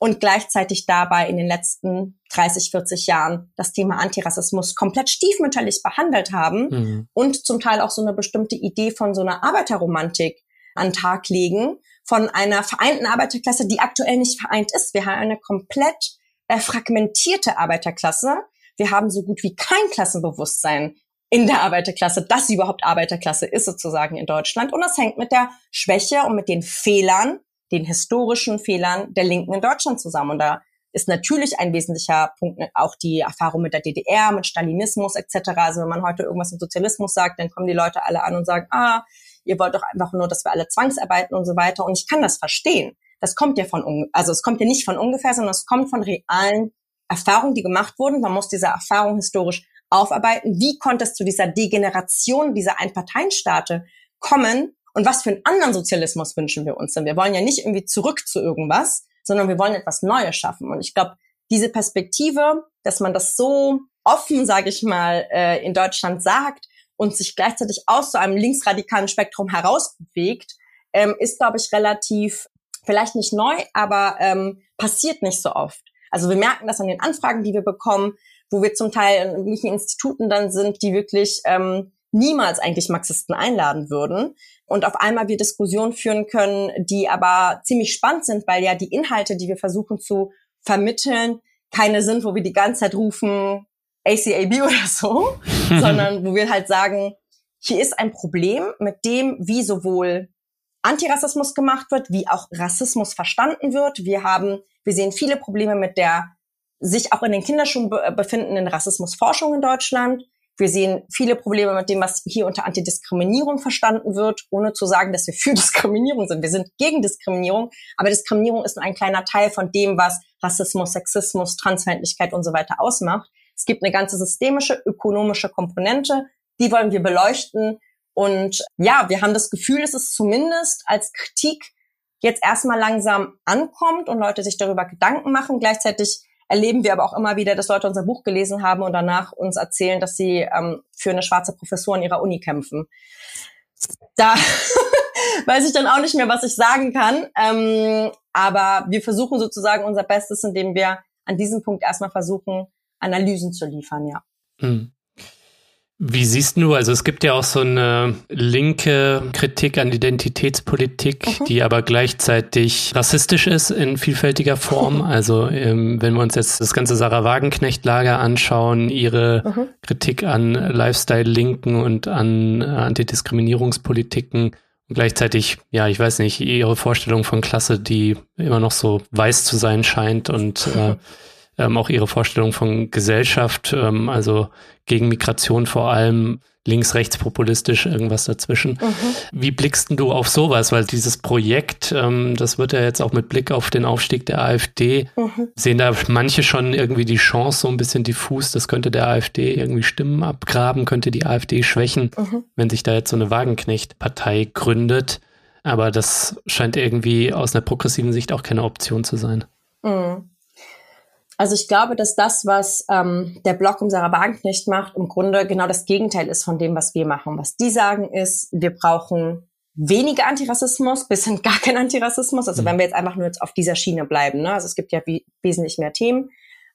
und gleichzeitig dabei in den letzten 30, 40 Jahren das Thema Antirassismus komplett stiefmütterlich behandelt haben mhm. und zum Teil auch so eine bestimmte Idee von so einer Arbeiterromantik an Tag legen, von einer vereinten Arbeiterklasse, die aktuell nicht vereint ist. Wir haben eine komplett äh, fragmentierte Arbeiterklasse. Wir haben so gut wie kein Klassenbewusstsein in der Arbeiterklasse, dass sie überhaupt Arbeiterklasse ist sozusagen in Deutschland. Und das hängt mit der Schwäche und mit den Fehlern den historischen Fehlern der Linken in Deutschland zusammen. Und da ist natürlich ein wesentlicher Punkt auch die Erfahrung mit der DDR, mit Stalinismus etc. Also wenn man heute irgendwas mit Sozialismus sagt, dann kommen die Leute alle an und sagen, ah, ihr wollt doch einfach nur, dass wir alle zwangsarbeiten und so weiter. Und ich kann das verstehen. Das kommt ja von, also es kommt ja nicht von ungefähr, sondern es kommt von realen Erfahrungen, die gemacht wurden. Man muss diese Erfahrung historisch aufarbeiten. Wie konnte es zu dieser Degeneration dieser Einparteienstaate kommen, und was für einen anderen Sozialismus wünschen wir uns denn? Wir wollen ja nicht irgendwie zurück zu irgendwas, sondern wir wollen etwas Neues schaffen. Und ich glaube, diese Perspektive, dass man das so offen, sage ich mal, äh, in Deutschland sagt und sich gleichzeitig aus so einem linksradikalen Spektrum herausbewegt, ähm, ist, glaube ich, relativ, vielleicht nicht neu, aber ähm, passiert nicht so oft. Also wir merken das an den Anfragen, die wir bekommen, wo wir zum Teil in irgendwelchen Instituten dann sind, die wirklich ähm, niemals eigentlich Marxisten einladen würden und auf einmal wir Diskussionen führen können, die aber ziemlich spannend sind, weil ja die Inhalte, die wir versuchen zu vermitteln, keine sind, wo wir die ganze Zeit rufen ACAB oder so, sondern wo wir halt sagen, hier ist ein Problem mit dem, wie sowohl Antirassismus gemacht wird, wie auch Rassismus verstanden wird. Wir haben, wir sehen viele Probleme mit der sich auch in den Kinderschuhen befindenden Rassismusforschung in Deutschland. Wir sehen viele Probleme mit dem, was hier unter Antidiskriminierung verstanden wird, ohne zu sagen, dass wir für Diskriminierung sind. Wir sind gegen Diskriminierung, aber Diskriminierung ist nur ein kleiner Teil von dem, was Rassismus, Sexismus, Transfeindlichkeit und so weiter ausmacht. Es gibt eine ganze systemische, ökonomische Komponente, die wollen wir beleuchten. Und ja, wir haben das Gefühl, dass es zumindest als Kritik jetzt erstmal langsam ankommt und Leute sich darüber Gedanken machen. Gleichzeitig erleben wir aber auch immer wieder, dass Leute unser Buch gelesen haben und danach uns erzählen, dass sie ähm, für eine schwarze Professur in ihrer Uni kämpfen. Da weiß ich dann auch nicht mehr, was ich sagen kann. Ähm, aber wir versuchen sozusagen unser Bestes, indem wir an diesem Punkt erstmal versuchen, Analysen zu liefern, ja. Mhm. Wie siehst du, also es gibt ja auch so eine linke Kritik an Identitätspolitik, mhm. die aber gleichzeitig rassistisch ist in vielfältiger Form. Also ähm, wenn wir uns jetzt das ganze Sarah Wagenknecht-Lager anschauen, ihre mhm. Kritik an Lifestyle-Linken und an äh, Antidiskriminierungspolitiken und gleichzeitig, ja, ich weiß nicht, ihre Vorstellung von Klasse, die immer noch so weiß zu sein scheint und äh, ähm, auch ihre Vorstellung von Gesellschaft, ähm, also gegen Migration vor allem, links, rechts, populistisch, irgendwas dazwischen. Mhm. Wie blickst du auf sowas? Weil dieses Projekt, ähm, das wird ja jetzt auch mit Blick auf den Aufstieg der AfD, mhm. sehen da manche schon irgendwie die Chance so ein bisschen diffus, das könnte der AfD irgendwie Stimmen abgraben, könnte die AfD schwächen, mhm. wenn sich da jetzt so eine Wagenknecht-Partei gründet. Aber das scheint irgendwie aus einer progressiven Sicht auch keine Option zu sein. Mhm. Also ich glaube, dass das, was ähm, der Blog um Sarah Wagenknecht macht, im Grunde genau das Gegenteil ist von dem, was wir machen. Was die sagen ist, wir brauchen weniger Antirassismus bis hin gar kein Antirassismus. Also mhm. wenn wir jetzt einfach nur jetzt auf dieser Schiene bleiben. Ne? Also es gibt ja wesentlich mehr Themen.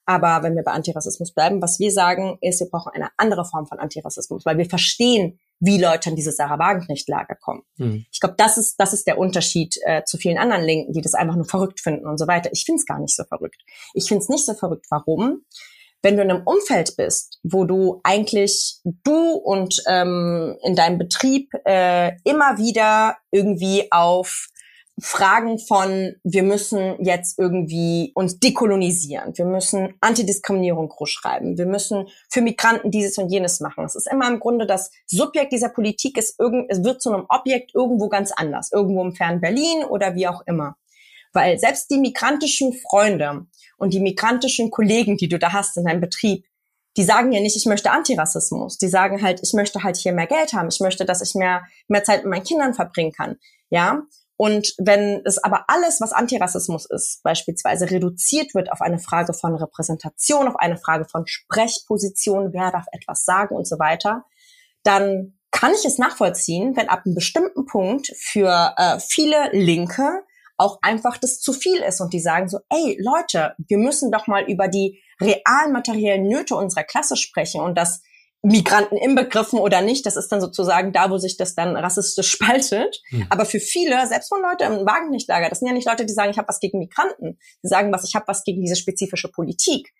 Aber wenn wir bei Antirassismus bleiben, was wir sagen, ist, wir brauchen eine andere Form von Antirassismus, weil wir verstehen, wie Leute an diese Sarah Wagenknecht-Lager kommen. Mhm. Ich glaube, das ist, das ist der Unterschied äh, zu vielen anderen Linken, die das einfach nur verrückt finden und so weiter. Ich finde es gar nicht so verrückt. Ich finde es nicht so verrückt. Warum? Wenn du in einem Umfeld bist, wo du eigentlich du und ähm, in deinem Betrieb äh, immer wieder irgendwie auf Fragen von, wir müssen jetzt irgendwie uns dekolonisieren, wir müssen Antidiskriminierung groß schreiben, wir müssen für Migranten dieses und jenes machen. Es ist immer im Grunde das Subjekt dieser Politik ist irgend, es wird zu einem Objekt irgendwo ganz anders, irgendwo im fernen Berlin oder wie auch immer. Weil selbst die migrantischen Freunde und die migrantischen Kollegen, die du da hast in deinem Betrieb, die sagen ja nicht, ich möchte Antirassismus. Die sagen halt, ich möchte halt hier mehr Geld haben. Ich möchte, dass ich mehr, mehr Zeit mit meinen Kindern verbringen kann. Ja. Und wenn es aber alles, was Antirassismus ist, beispielsweise reduziert wird auf eine Frage von Repräsentation, auf eine Frage von Sprechposition, wer darf etwas sagen und so weiter, dann kann ich es nachvollziehen, wenn ab einem bestimmten Punkt für äh, viele Linke auch einfach das zu viel ist und die sagen so, ey Leute, wir müssen doch mal über die realen materiellen Nöte unserer Klasse sprechen und das Migranten inbegriffen oder nicht, das ist dann sozusagen da, wo sich das dann rassistisch spaltet. Mhm. Aber für viele, selbst von Leute im Wagenknechtlager, das sind ja nicht Leute, die sagen, ich habe was gegen Migranten. Die sagen, was ich habe was gegen diese spezifische Politik,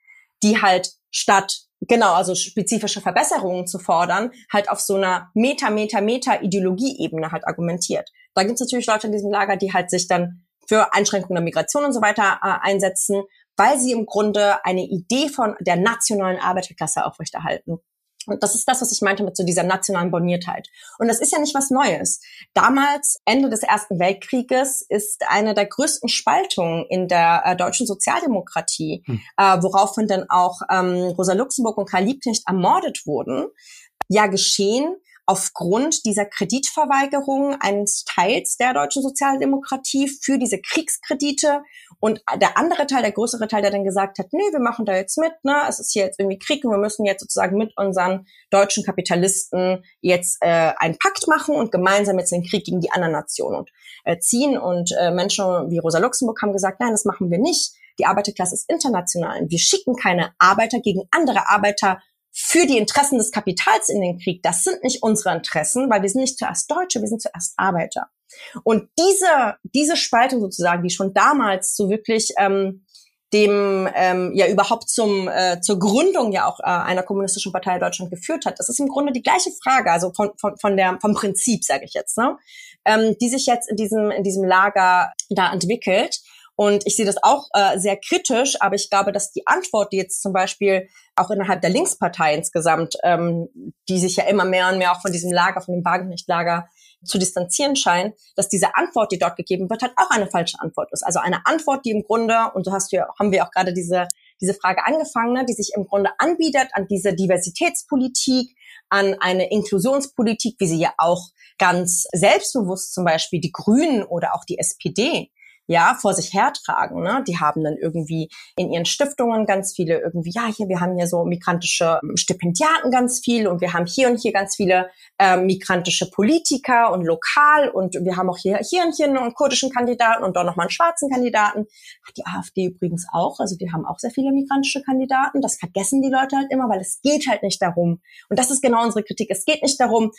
die halt statt genau, also spezifische Verbesserungen zu fordern, halt auf so einer Meta, Meta, Meta-Ideologie-Ebene halt argumentiert. Da gibt es natürlich Leute in diesem Lager, die halt sich dann für Einschränkungen der Migration und so weiter äh, einsetzen, weil sie im Grunde eine Idee von der nationalen Arbeiterklasse aufrechterhalten. Und das ist das, was ich meinte mit so dieser nationalen Boniertheit. Und das ist ja nicht was Neues. Damals, Ende des Ersten Weltkrieges, ist eine der größten Spaltungen in der äh, deutschen Sozialdemokratie, hm. äh, woraufhin dann auch ähm, Rosa Luxemburg und Karl Liebknecht ermordet wurden, ja geschehen, aufgrund dieser Kreditverweigerung eines Teils der deutschen Sozialdemokratie für diese Kriegskredite und der andere Teil, der größere Teil, der dann gesagt hat, nee, wir machen da jetzt mit, ne, es ist hier jetzt irgendwie Krieg und wir müssen jetzt sozusagen mit unseren deutschen Kapitalisten jetzt äh, einen Pakt machen und gemeinsam jetzt den Krieg gegen die anderen Nationen und, äh, ziehen. Und äh, Menschen wie Rosa Luxemburg haben gesagt, nein, das machen wir nicht. Die Arbeiterklasse ist international. Wir schicken keine Arbeiter gegen andere Arbeiter für die Interessen des Kapitals in den Krieg. Das sind nicht unsere Interessen, weil wir sind nicht zuerst Deutsche, wir sind zuerst Arbeiter. Und diese, diese Spaltung sozusagen, die schon damals so wirklich ähm, dem ähm, ja überhaupt zum äh, zur Gründung ja auch äh, einer kommunistischen Partei in Deutschland geführt hat. Das ist im Grunde die gleiche Frage, also von von, von der vom Prinzip sage ich jetzt, ne, ähm, die sich jetzt in diesem in diesem Lager da entwickelt. Und ich sehe das auch äh, sehr kritisch, aber ich glaube, dass die Antwort, die jetzt zum Beispiel auch innerhalb der Linkspartei insgesamt, ähm, die sich ja immer mehr und mehr auch von diesem Lager, von dem Wagenknecht-Lager zu distanzieren scheint, dass diese Antwort, die dort gegeben wird, halt auch eine falsche Antwort ist. Also eine Antwort, die im Grunde, und so hast du ja, haben wir auch gerade diese, diese Frage angefangen, ne, die sich im Grunde anbietet an diese Diversitätspolitik, an eine Inklusionspolitik, wie sie ja auch ganz selbstbewusst zum Beispiel die Grünen oder auch die SPD ja, vor sich hertragen. Ne? Die haben dann irgendwie in ihren Stiftungen ganz viele irgendwie, ja, hier, wir haben hier so migrantische Stipendiaten ganz viel und wir haben hier und hier ganz viele äh, migrantische Politiker und lokal und wir haben auch hier, hier und hier einen kurdischen Kandidaten und dort nochmal einen schwarzen Kandidaten. Hat die AfD übrigens auch, also die haben auch sehr viele migrantische Kandidaten. Das vergessen die Leute halt immer, weil es geht halt nicht darum. Und das ist genau unsere Kritik. Es geht nicht darum,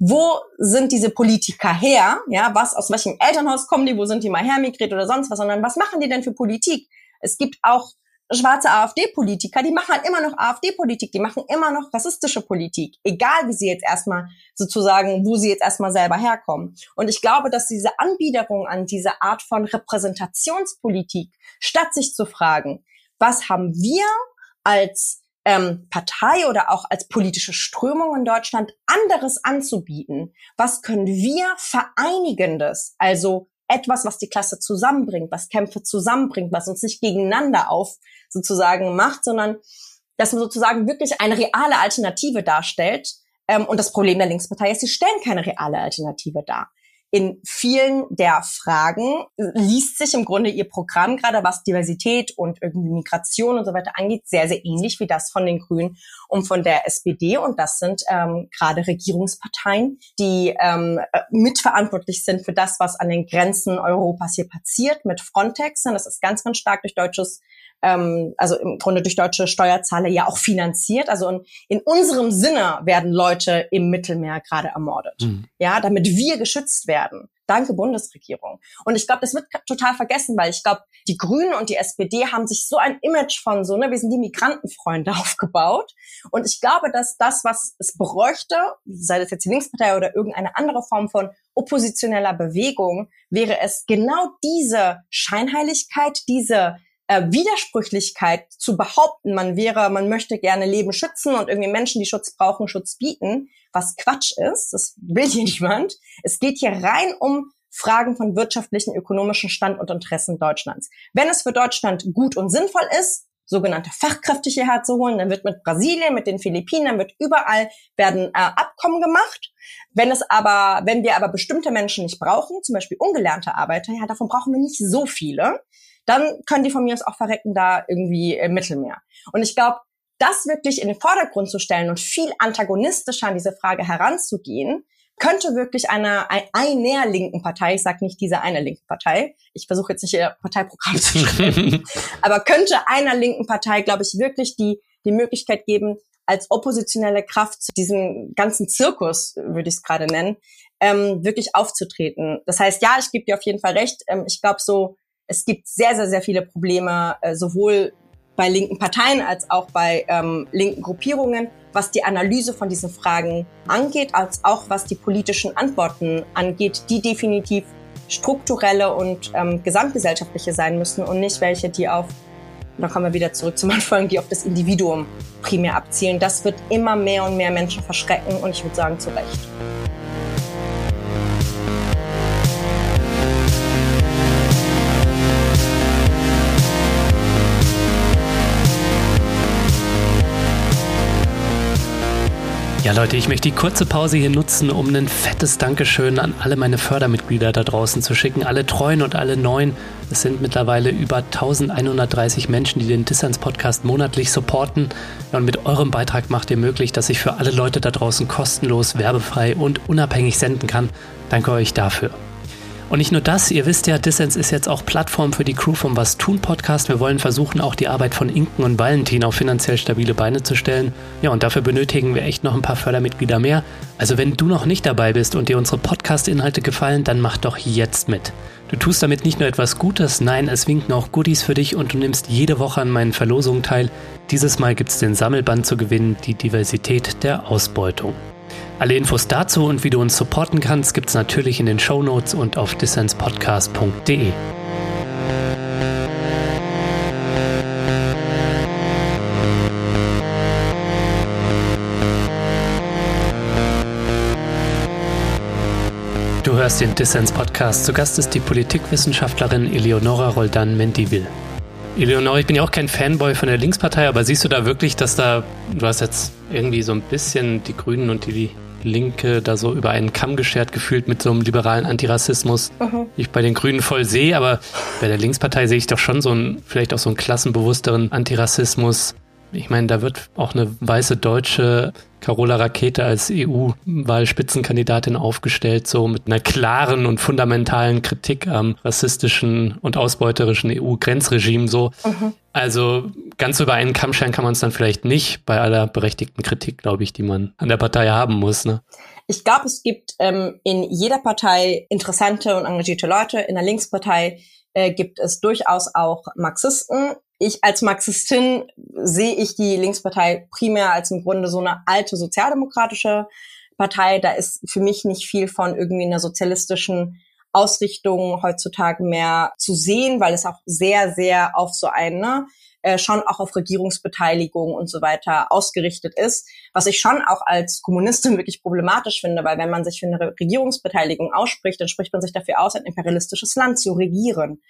wo sind diese Politiker her? Ja, was, aus welchem Elternhaus kommen die? Wo sind die mal hermigriert oder sonst was? Sondern was machen die denn für Politik? Es gibt auch schwarze AfD-Politiker, die machen halt immer noch AfD-Politik, die machen immer noch rassistische Politik, egal wie sie jetzt erstmal sozusagen, wo sie jetzt erstmal selber herkommen. Und ich glaube, dass diese Anbiederung an diese Art von Repräsentationspolitik, statt sich zu fragen, was haben wir als ähm, Partei oder auch als politische Strömung in Deutschland anderes anzubieten? Was können wir Vereinigendes, also etwas, was die Klasse zusammenbringt, was Kämpfe zusammenbringt, was uns nicht gegeneinander auf sozusagen macht, sondern dass man sozusagen wirklich eine reale Alternative darstellt. Ähm, und das Problem der Linkspartei ist, sie stellen keine reale Alternative dar in vielen der Fragen liest sich im Grunde ihr Programm, gerade was Diversität und irgendwie Migration und so weiter angeht, sehr, sehr ähnlich wie das von den Grünen und von der SPD. Und das sind ähm, gerade Regierungsparteien, die ähm, mitverantwortlich sind für das, was an den Grenzen Europas hier passiert mit Frontex. Und das ist ganz, ganz stark durch deutsches ähm, also im Grunde durch deutsche Steuerzahler ja auch finanziert. Also in, in unserem Sinne werden Leute im Mittelmeer gerade ermordet. Mhm. Ja, damit wir geschützt werden. Danke Bundesregierung. Und ich glaube, das wird total vergessen, weil ich glaube, die Grünen und die SPD haben sich so ein Image von so, ne, wir sind die Migrantenfreunde aufgebaut. Und ich glaube, dass das, was es bräuchte, sei das jetzt die Linkspartei oder irgendeine andere Form von oppositioneller Bewegung, wäre es genau diese Scheinheiligkeit, diese äh, Widersprüchlichkeit zu behaupten, man wäre, man möchte gerne Leben schützen und irgendwie Menschen, die Schutz brauchen, Schutz bieten, was Quatsch ist, das will hier niemand. Es geht hier rein um Fragen von wirtschaftlichen, ökonomischen Stand und Interessen Deutschlands. Wenn es für Deutschland gut und sinnvoll ist, sogenannte Fachkräfte hierher zu holen, dann wird mit Brasilien, mit den Philippinen, dann wird überall werden äh, Abkommen gemacht. Wenn es aber, wenn wir aber bestimmte Menschen nicht brauchen, zum Beispiel ungelernte Arbeiter, ja, davon brauchen wir nicht so viele dann können die von mir aus auch verrecken da irgendwie im Mittelmeer. Und ich glaube, das wirklich in den Vordergrund zu stellen und viel antagonistischer an diese Frage heranzugehen, könnte wirklich einer, einer linken Partei, ich sage nicht diese eine linke Partei, ich versuche jetzt nicht ihr Parteiprogramm zu schreiben, aber könnte einer linken Partei, glaube ich, wirklich die, die Möglichkeit geben, als oppositionelle Kraft zu diesem ganzen Zirkus, würde ich es gerade nennen, ähm, wirklich aufzutreten. Das heißt, ja, ich gebe dir auf jeden Fall recht. Ähm, ich glaube, so es gibt sehr, sehr, sehr viele Probleme, äh, sowohl bei linken Parteien als auch bei ähm, linken Gruppierungen, was die Analyse von diesen Fragen angeht, als auch was die politischen Antworten angeht, die definitiv strukturelle und ähm, gesamtgesellschaftliche sein müssen und nicht welche, die auf, da kommen wir wieder zurück zum Anfang, die auf das Individuum primär abzielen. Das wird immer mehr und mehr Menschen verschrecken und ich würde sagen, zu Recht. Ja, Leute, ich möchte die kurze Pause hier nutzen, um ein fettes Dankeschön an alle meine Fördermitglieder da draußen zu schicken. Alle treuen und alle neuen. Es sind mittlerweile über 1130 Menschen, die den Dissens-Podcast monatlich supporten. Und mit eurem Beitrag macht ihr möglich, dass ich für alle Leute da draußen kostenlos, werbefrei und unabhängig senden kann. Danke euch dafür. Und nicht nur das, ihr wisst ja, Dissens ist jetzt auch Plattform für die Crew vom Was tun Podcast. Wir wollen versuchen, auch die Arbeit von Inken und Valentin auf finanziell stabile Beine zu stellen. Ja, und dafür benötigen wir echt noch ein paar Fördermitglieder mehr. Also wenn du noch nicht dabei bist und dir unsere Podcast-Inhalte gefallen, dann mach doch jetzt mit. Du tust damit nicht nur etwas Gutes, nein, es winken auch Goodies für dich und du nimmst jede Woche an meinen Verlosungen teil. Dieses Mal gibt es den Sammelband zu gewinnen, die Diversität der Ausbeutung. Alle Infos dazu und wie du uns supporten kannst, gibt's natürlich in den Show Notes und auf dissenspodcast.de. Du hörst den Dissens Podcast. Zu Gast ist die Politikwissenschaftlerin Eleonora Roldan-Mendibil. Eleonora, ich bin ja auch kein Fanboy von der Linkspartei, aber siehst du da wirklich, dass da, du hast jetzt irgendwie so ein bisschen die Grünen und die Linke da so über einen Kamm geschert gefühlt mit so einem liberalen Antirassismus. Mhm. Ich bei den Grünen voll sehe, aber bei der Linkspartei sehe ich doch schon so einen, vielleicht auch so einen klassenbewussteren Antirassismus. Ich meine, da wird auch eine weiße Deutsche Carola Rakete als EU-Wahlspitzenkandidatin aufgestellt, so mit einer klaren und fundamentalen Kritik am rassistischen und ausbeuterischen EU-Grenzregime, so. Mhm. Also ganz über einen Kammschein kann man es dann vielleicht nicht, bei aller berechtigten Kritik, glaube ich, die man an der Partei haben muss. Ne? Ich glaube, es gibt ähm, in jeder Partei interessante und engagierte Leute. In der Linkspartei äh, gibt es durchaus auch Marxisten ich als Marxistin sehe ich die Linkspartei primär als im Grunde so eine alte sozialdemokratische Partei. Da ist für mich nicht viel von irgendwie einer sozialistischen Ausrichtung heutzutage mehr zu sehen, weil es auch sehr, sehr auf so eine äh, schon auch auf Regierungsbeteiligung und so weiter ausgerichtet ist, was ich schon auch als Kommunistin wirklich problematisch finde, weil wenn man sich für eine Regierungsbeteiligung ausspricht, dann spricht man sich dafür aus, ein imperialistisches Land zu regieren.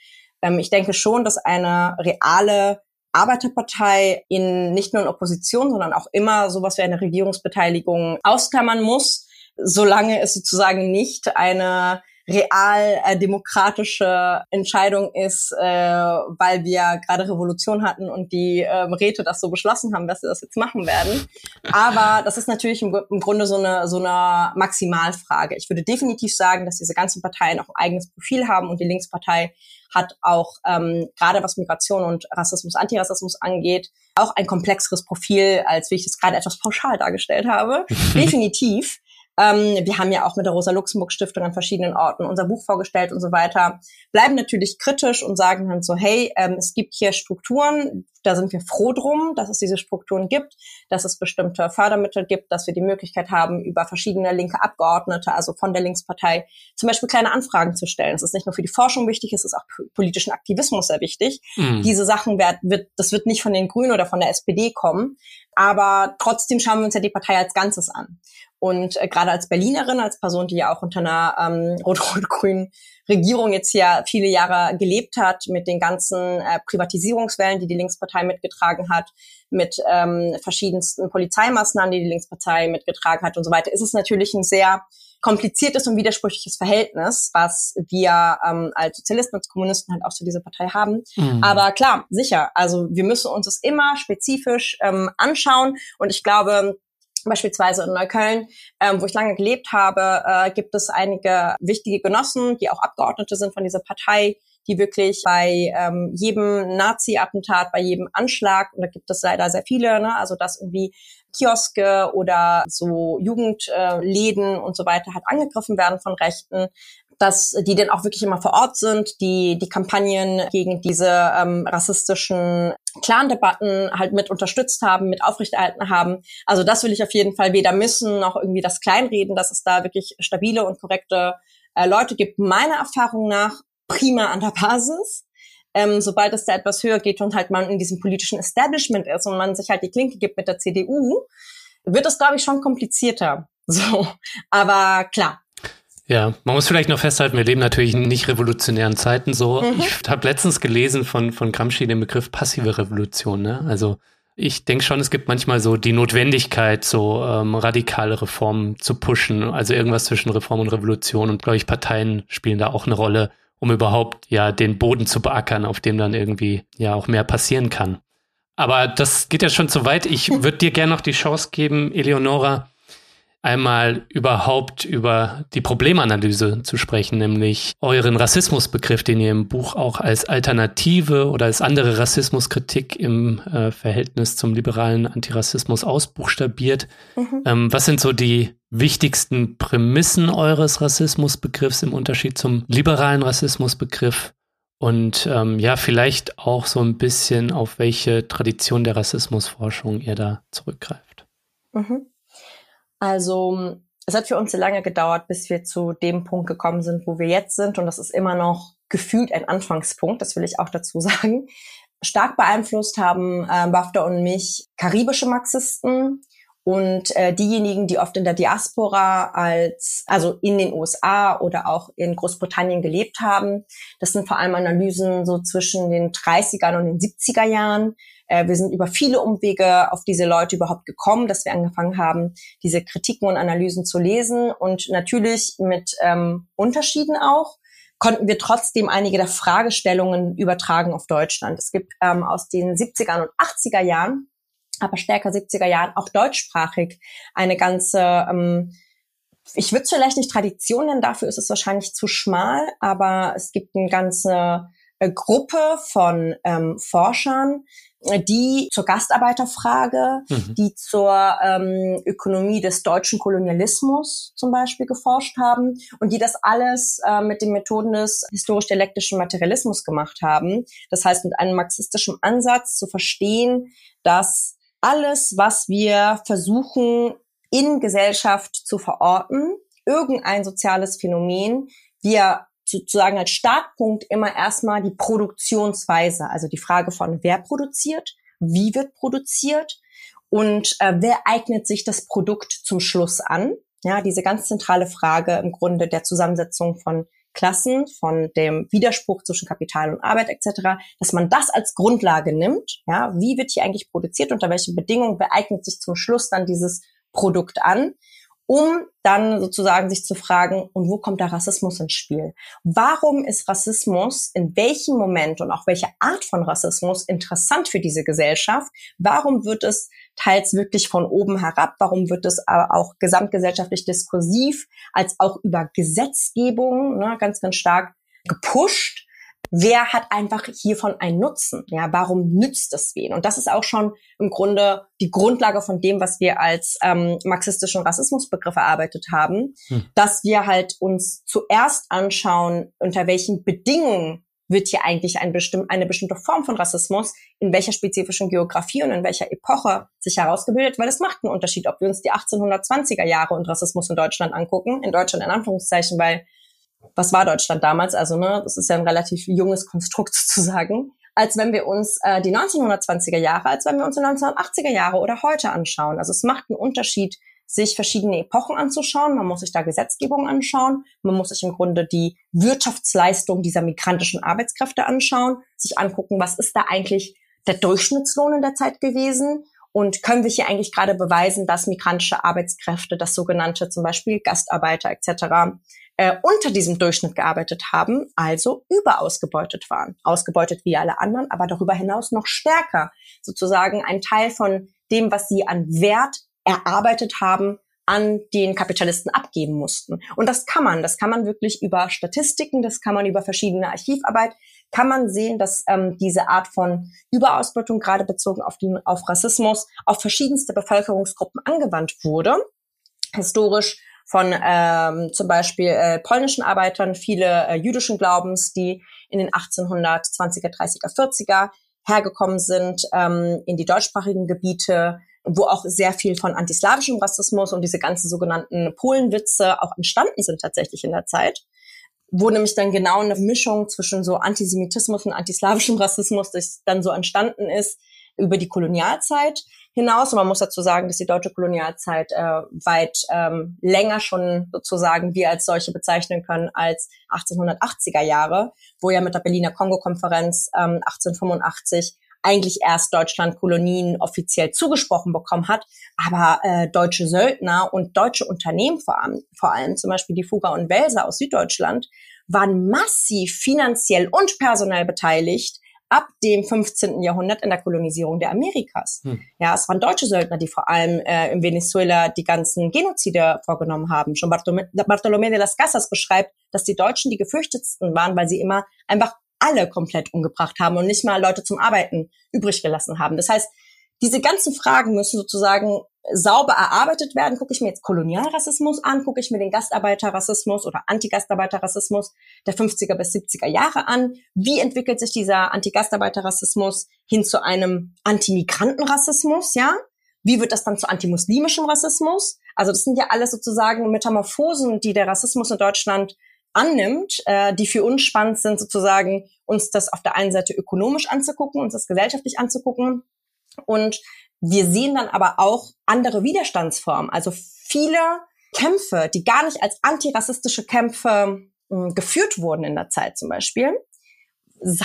Ähm, ich denke schon, dass eine reale Arbeiterpartei in nicht nur in Opposition, sondern auch immer sowas wie eine Regierungsbeteiligung ausklammern muss, solange es sozusagen nicht eine real äh, demokratische Entscheidung ist, äh, weil wir gerade Revolution hatten und die äh, Räte das so beschlossen haben, dass sie das jetzt machen werden. Aber das ist natürlich im, im Grunde so eine, so eine Maximalfrage. Ich würde definitiv sagen, dass diese ganzen Parteien auch ein eigenes Profil haben und die Linkspartei hat auch ähm, gerade was Migration und Rassismus, Antirassismus angeht, auch ein komplexeres Profil, als wie ich es gerade etwas pauschal dargestellt habe. Definitiv. Ähm, wir haben ja auch mit der Rosa-Luxemburg-Stiftung an verschiedenen Orten unser Buch vorgestellt und so weiter. Bleiben natürlich kritisch und sagen dann so, hey, ähm, es gibt hier Strukturen, da sind wir froh drum, dass es diese Strukturen gibt, dass es bestimmte Fördermittel gibt, dass wir die Möglichkeit haben, über verschiedene linke Abgeordnete, also von der Linkspartei, zum Beispiel kleine Anfragen zu stellen. Es ist nicht nur für die Forschung wichtig, es ist auch politischen Aktivismus sehr wichtig. Mhm. Diese Sachen wird, wird, das wird nicht von den Grünen oder von der SPD kommen, aber trotzdem schauen wir uns ja die Partei als Ganzes an. Und äh, gerade als Berlinerin, als Person, die ja auch unter einer ähm, rot-rot-grünen Regierung jetzt hier viele Jahre gelebt hat, mit den ganzen äh, Privatisierungswellen, die die Linkspartei mitgetragen hat, mit ähm, verschiedensten Polizeimaßnahmen, die die Linkspartei mitgetragen hat und so weiter, ist es natürlich ein sehr kompliziertes und widersprüchliches Verhältnis, was wir ähm, als Sozialisten, als Kommunisten halt auch zu dieser Partei haben. Mhm. Aber klar, sicher, also wir müssen uns das immer spezifisch ähm, anschauen und ich glaube, Beispielsweise in Neukölln, ähm, wo ich lange gelebt habe, äh, gibt es einige wichtige Genossen, die auch Abgeordnete sind von dieser Partei, die wirklich bei ähm, jedem Nazi-Attentat, bei jedem Anschlag, und da gibt es leider sehr viele, ne, also dass irgendwie Kioske oder so Jugendläden äh, und so weiter halt angegriffen werden von Rechten, dass die dann auch wirklich immer vor Ort sind, die die Kampagnen gegen diese ähm, rassistischen Clan-Debatten halt mit unterstützt haben, mit aufrechterhalten haben. Also das will ich auf jeden Fall weder missen noch irgendwie das kleinreden, dass es da wirklich stabile und korrekte äh, Leute gibt. Meiner Erfahrung nach prima an der Basis. Ähm, sobald es da etwas höher geht und halt man in diesem politischen Establishment ist und man sich halt die Klinke gibt mit der CDU, wird es, glaube ich, schon komplizierter. So, aber klar, ja, man muss vielleicht noch festhalten, wir leben natürlich in nicht revolutionären Zeiten so. Mhm. Ich habe letztens gelesen von, von Gramsci den Begriff passive Revolution. Ne? Also ich denke schon, es gibt manchmal so die Notwendigkeit, so ähm, radikale Reformen zu pushen. Also irgendwas zwischen Reform und Revolution. Und glaube ich, Parteien spielen da auch eine Rolle, um überhaupt ja den Boden zu beackern, auf dem dann irgendwie ja auch mehr passieren kann. Aber das geht ja schon zu weit. Ich würde dir gerne noch die Chance geben, Eleonora, einmal überhaupt über die Problemanalyse zu sprechen, nämlich euren Rassismusbegriff, den ihr im Buch auch als Alternative oder als andere Rassismuskritik im äh, Verhältnis zum liberalen Antirassismus ausbuchstabiert. Mhm. Ähm, was sind so die wichtigsten Prämissen eures Rassismusbegriffs im Unterschied zum liberalen Rassismusbegriff? Und ähm, ja, vielleicht auch so ein bisschen, auf welche Tradition der Rassismusforschung ihr da zurückgreift. Mhm. Also es hat für uns sehr lange gedauert, bis wir zu dem Punkt gekommen sind, wo wir jetzt sind. Und das ist immer noch gefühlt ein Anfangspunkt, das will ich auch dazu sagen. Stark beeinflusst haben äh, Bafta und mich karibische Marxisten Und äh, diejenigen, die oft in der Diaspora als, also in den USA oder auch in Großbritannien gelebt haben, das sind vor allem Analysen so zwischen den 30er und den 70er Jahren. Äh, wir sind über viele Umwege auf diese Leute überhaupt gekommen, dass wir angefangen haben, diese Kritiken und Analysen zu lesen und natürlich mit ähm, Unterschieden auch konnten wir trotzdem einige der Fragestellungen übertragen auf Deutschland. Es gibt ähm, aus den 70er und 80er Jahren aber stärker 70er Jahren auch deutschsprachig eine ganze, ähm, ich würde es vielleicht nicht Tradition nennen, dafür ist es wahrscheinlich zu schmal, aber es gibt eine ganze äh, Gruppe von ähm, Forschern, die zur Gastarbeiterfrage, mhm. die zur ähm, Ökonomie des deutschen Kolonialismus zum Beispiel geforscht haben und die das alles äh, mit den Methoden des historisch-dialektischen Materialismus gemacht haben. Das heißt, mit einem marxistischen Ansatz zu verstehen, dass alles, was wir versuchen in Gesellschaft zu verorten, irgendein soziales Phänomen, wir sozusagen als Startpunkt immer erstmal die Produktionsweise, also die Frage von wer produziert, wie wird produziert und äh, wer eignet sich das Produkt zum Schluss an. Ja, diese ganz zentrale Frage im Grunde der Zusammensetzung von Klassen, von dem Widerspruch zwischen Kapital und Arbeit etc., dass man das als Grundlage nimmt. Ja, wie wird hier eigentlich produziert, unter welchen Bedingungen beeignet sich zum Schluss dann dieses Produkt an, um dann sozusagen sich zu fragen, und wo kommt der Rassismus ins Spiel? Warum ist Rassismus in welchem Moment und auch welche Art von Rassismus interessant für diese Gesellschaft? Warum wird es teils wirklich von oben herab? Warum wird es aber auch gesamtgesellschaftlich diskursiv als auch über Gesetzgebung ne, ganz, ganz stark gepusht? Wer hat einfach hiervon einen Nutzen? Ja, warum nützt es wen? Und das ist auch schon im Grunde die Grundlage von dem, was wir als ähm, marxistischen Rassismusbegriff erarbeitet haben, hm. dass wir halt uns zuerst anschauen, unter welchen Bedingungen wird hier eigentlich ein bestimm eine bestimmte Form von Rassismus in welcher spezifischen Geografie und in welcher Epoche sich herausgebildet, weil es macht einen Unterschied, ob wir uns die 1820er Jahre und Rassismus in Deutschland angucken, in Deutschland in Anführungszeichen, weil was war Deutschland damals? Also, ne, das ist ja ein relativ junges Konstrukt sozusagen, als wenn wir uns äh, die 1920er Jahre, als wenn wir uns die 1980er Jahre oder heute anschauen. Also es macht einen Unterschied, sich verschiedene Epochen anzuschauen. Man muss sich da Gesetzgebung anschauen. Man muss sich im Grunde die Wirtschaftsleistung dieser migrantischen Arbeitskräfte anschauen, sich angucken, was ist da eigentlich der Durchschnittslohn in der Zeit gewesen und können wir hier eigentlich gerade beweisen, dass migrantische Arbeitskräfte, das sogenannte zum Beispiel Gastarbeiter etc., äh, unter diesem Durchschnitt gearbeitet haben, also überausgebeutet waren. Ausgebeutet wie alle anderen, aber darüber hinaus noch stärker. Sozusagen ein Teil von dem, was sie an Wert erarbeitet haben, an den Kapitalisten abgeben mussten. Und das kann man, das kann man wirklich über Statistiken, das kann man über verschiedene Archivarbeit, kann man sehen, dass ähm, diese Art von Überausbeutung, gerade bezogen auf, den, auf Rassismus, auf verschiedenste Bevölkerungsgruppen angewandt wurde. Historisch von ähm, zum Beispiel äh, polnischen Arbeitern, viele äh, jüdischen Glaubens, die in den 1820er, 30er, 40er hergekommen sind ähm, in die deutschsprachigen Gebiete, wo auch sehr viel von antislawischem Rassismus und diese ganzen sogenannten Polenwitze auch entstanden sind tatsächlich in der Zeit wo nämlich dann genau eine Mischung zwischen so Antisemitismus und antislawischem Rassismus, das dann so entstanden ist, über die Kolonialzeit hinaus. Und man muss dazu sagen, dass die deutsche Kolonialzeit äh, weit ähm, länger schon sozusagen wir als solche bezeichnen können als 1880er Jahre, wo ja mit der Berliner Kongo-Konferenz ähm, 1885 eigentlich erst Deutschland Kolonien offiziell zugesprochen bekommen hat, aber äh, deutsche Söldner und deutsche Unternehmen vor allem, vor allem zum Beispiel die Fugger und Welser aus Süddeutschland, waren massiv finanziell und personell beteiligt ab dem 15. Jahrhundert in der Kolonisierung der Amerikas. Hm. Ja, es waren deutsche Söldner, die vor allem äh, in Venezuela die ganzen Genozide vorgenommen haben. Schon Bartolomé de las Casas beschreibt, dass die Deutschen die gefürchtetsten waren, weil sie immer einfach alle komplett umgebracht haben und nicht mal Leute zum Arbeiten übrig gelassen haben. Das heißt, diese ganzen Fragen müssen sozusagen sauber erarbeitet werden. Gucke ich mir jetzt Kolonialrassismus an, gucke ich mir den Gastarbeiterrassismus oder Antigastarbeiterrassismus der 50er bis 70er Jahre an. Wie entwickelt sich dieser Antigastarbeiterrassismus hin zu einem Antimigrantenrassismus, ja? Wie wird das dann zu antimuslimischem Rassismus? Also das sind ja alles sozusagen Metamorphosen, die der Rassismus in Deutschland annimmt, äh, die für uns spannend sind, sozusagen uns das auf der einen Seite ökonomisch anzugucken, uns das gesellschaftlich anzugucken und Wir sehen dann aber auch andere Widerstandsformen, also viele Kämpfe, die gar nicht als antirassistische Kämpfe äh, geführt wurden in der Zeit zum Beispiel,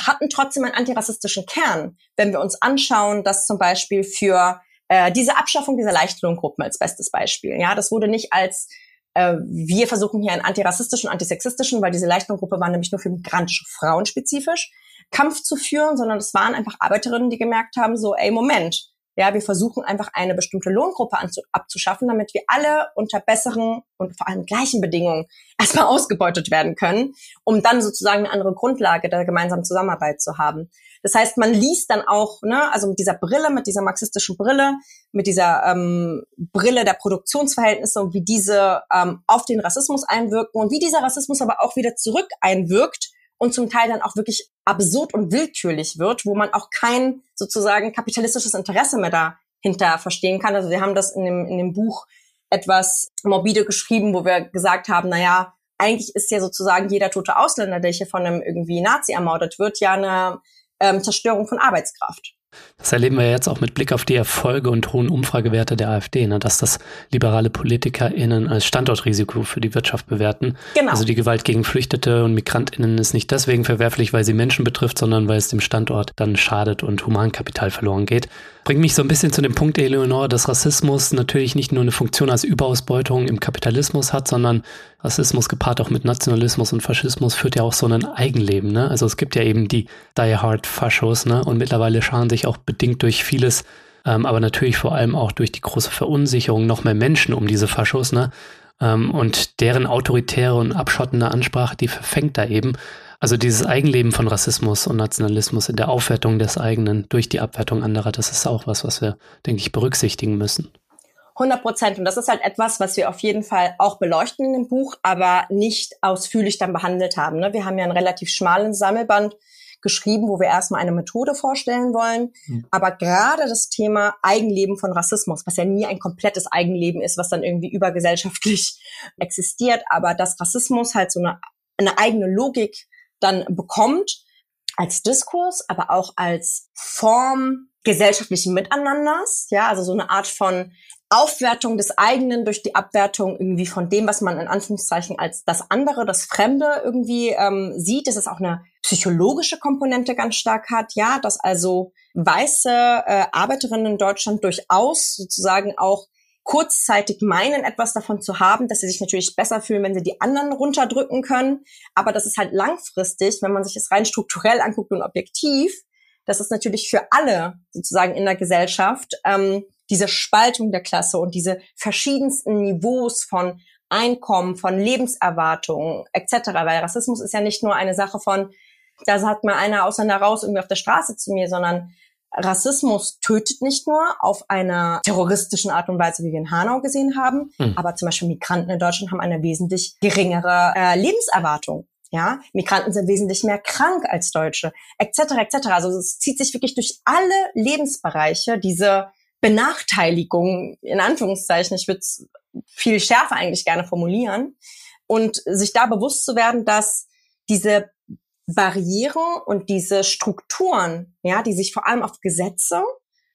hatten trotzdem einen antirassistischen Kern. Wenn wir uns anschauen, dass zum Beispiel für äh, diese Abschaffung dieser Leichtlohngruppen als bestes Beispiel, ja, das wurde nicht als äh, wir versuchen hier einen antirassistischen, antisexistischen, weil diese Leichtlohngruppe war nämlich nur für migrantische Frauen spezifisch, Kampf zu führen, sondern es waren einfach Arbeiterinnen, die gemerkt haben, so, ey, Moment, ja, wir versuchen einfach eine bestimmte Lohngruppe abzuschaffen, damit wir alle unter besseren und vor allem gleichen Bedingungen erstmal ausgebeutet werden können, um dann sozusagen eine andere Grundlage der gemeinsamen Zusammenarbeit zu haben. Das heißt, man liest dann auch, ne, also mit dieser Brille, mit dieser marxistischen Brille, mit dieser ähm, Brille der Produktionsverhältnisse und wie diese ähm, auf den Rassismus einwirken und wie dieser Rassismus aber auch wieder zurück einwirkt und zum Teil dann auch wirklich absurd und willkürlich wird, wo man auch kein sozusagen kapitalistisches Interesse mehr dahinter verstehen kann. Also wir haben das in dem, in dem Buch etwas morbide geschrieben, wo wir gesagt haben, na ja, eigentlich ist ja sozusagen jeder tote Ausländer, der hier von einem irgendwie Nazi ermordet wird, ja eine ähm, Zerstörung von Arbeitskraft. Das erleben wir jetzt auch mit Blick auf die Erfolge und hohen Umfragewerte der AfD, ne, dass das liberale PolitikerInnen als Standortrisiko für die Wirtschaft bewerten. Genau. Also die Gewalt gegen Flüchtete und MigrantInnen ist nicht deswegen verwerflich, weil sie Menschen betrifft, sondern weil es dem Standort dann schadet und Humankapital verloren geht. Bringt mich so ein bisschen zu dem Punkt, Eleonore, dass Rassismus natürlich nicht nur eine Funktion als Überausbeutung im Kapitalismus hat, sondern Rassismus gepaart auch mit Nationalismus und Faschismus führt ja auch so ein Eigenleben. Ne? Also es gibt ja eben die Die Hard Faschos ne? und mittlerweile scharen sich auch bedingt durch vieles, ähm, aber natürlich vor allem auch durch die große Verunsicherung noch mehr Menschen um diese Faschos. Ne? Ähm, und deren autoritäre und abschottende Ansprache, die verfängt da eben. Also dieses Eigenleben von Rassismus und Nationalismus in der Aufwertung des eigenen durch die Abwertung anderer, das ist auch was, was wir, denke ich, berücksichtigen müssen. 100 Prozent. Und das ist halt etwas, was wir auf jeden Fall auch beleuchten in dem Buch, aber nicht ausführlich dann behandelt haben. Ne? Wir haben ja einen relativ schmalen Sammelband geschrieben, wo wir erstmal eine Methode vorstellen wollen. Mhm. Aber gerade das Thema Eigenleben von Rassismus, was ja nie ein komplettes Eigenleben ist, was dann irgendwie übergesellschaftlich existiert, aber dass Rassismus halt so eine, eine eigene Logik dann bekommt, als Diskurs, aber auch als Form gesellschaftlichen Miteinanders, ja, also so eine Art von Aufwertung des eigenen durch die Abwertung irgendwie von dem, was man in Anführungszeichen als das andere, das Fremde irgendwie ähm, sieht, dass es auch eine psychologische Komponente ganz stark hat, ja, dass also weiße äh, Arbeiterinnen in Deutschland durchaus sozusagen auch kurzzeitig meinen, etwas davon zu haben, dass sie sich natürlich besser fühlen, wenn sie die anderen runterdrücken können. Aber das ist halt langfristig, wenn man sich das rein strukturell anguckt und objektiv, das ist natürlich für alle sozusagen in der Gesellschaft ähm, diese Spaltung der Klasse und diese verschiedensten Niveaus von Einkommen, von Lebenserwartungen etc. Weil Rassismus ist ja nicht nur eine Sache von, da sagt mal einer Ausländer raus irgendwie auf der Straße zu mir, sondern Rassismus tötet nicht nur auf einer terroristischen Art und Weise, wie wir in Hanau gesehen haben, mhm. aber zum Beispiel Migranten in Deutschland haben eine wesentlich geringere äh, Lebenserwartung. Ja, Migranten sind wesentlich mehr krank als Deutsche, etc. etc. Also es zieht sich wirklich durch alle Lebensbereiche diese Benachteiligung in Anführungszeichen. Ich würde es viel schärfer eigentlich gerne formulieren und sich da bewusst zu werden, dass diese Barrieren und diese Strukturen, ja, die sich vor allem auf Gesetze,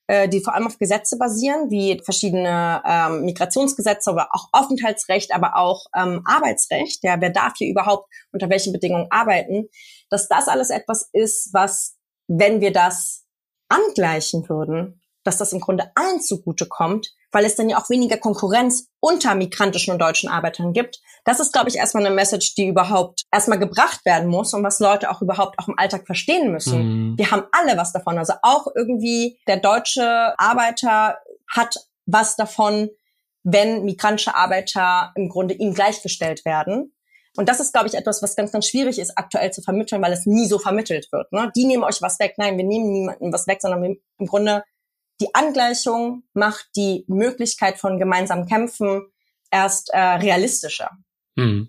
äh, die vor allem auf Gesetze basieren, wie verschiedene ähm, Migrationsgesetze oder auch Aufenthaltsrecht, aber auch ähm, Arbeitsrecht, ja, wer darf hier überhaupt unter welchen Bedingungen arbeiten, dass das alles etwas ist, was, wenn wir das angleichen würden, dass das im Grunde allen zugute kommt, weil es dann ja auch weniger Konkurrenz unter migrantischen und deutschen Arbeitern gibt. Das ist, glaube ich, erstmal eine Message, die überhaupt erstmal gebracht werden muss und was Leute auch überhaupt auch im Alltag verstehen müssen. Mhm. Wir haben alle was davon. Also auch irgendwie der deutsche Arbeiter hat was davon, wenn migrantische Arbeiter im Grunde ihm gleichgestellt werden. Und das ist, glaube ich, etwas, was ganz, ganz schwierig ist, aktuell zu vermitteln, weil es nie so vermittelt wird. Ne? Die nehmen euch was weg. Nein, wir nehmen niemandem was weg, sondern wir, im Grunde die Angleichung macht die Möglichkeit von gemeinsamen Kämpfen erst äh, realistischer. Hm.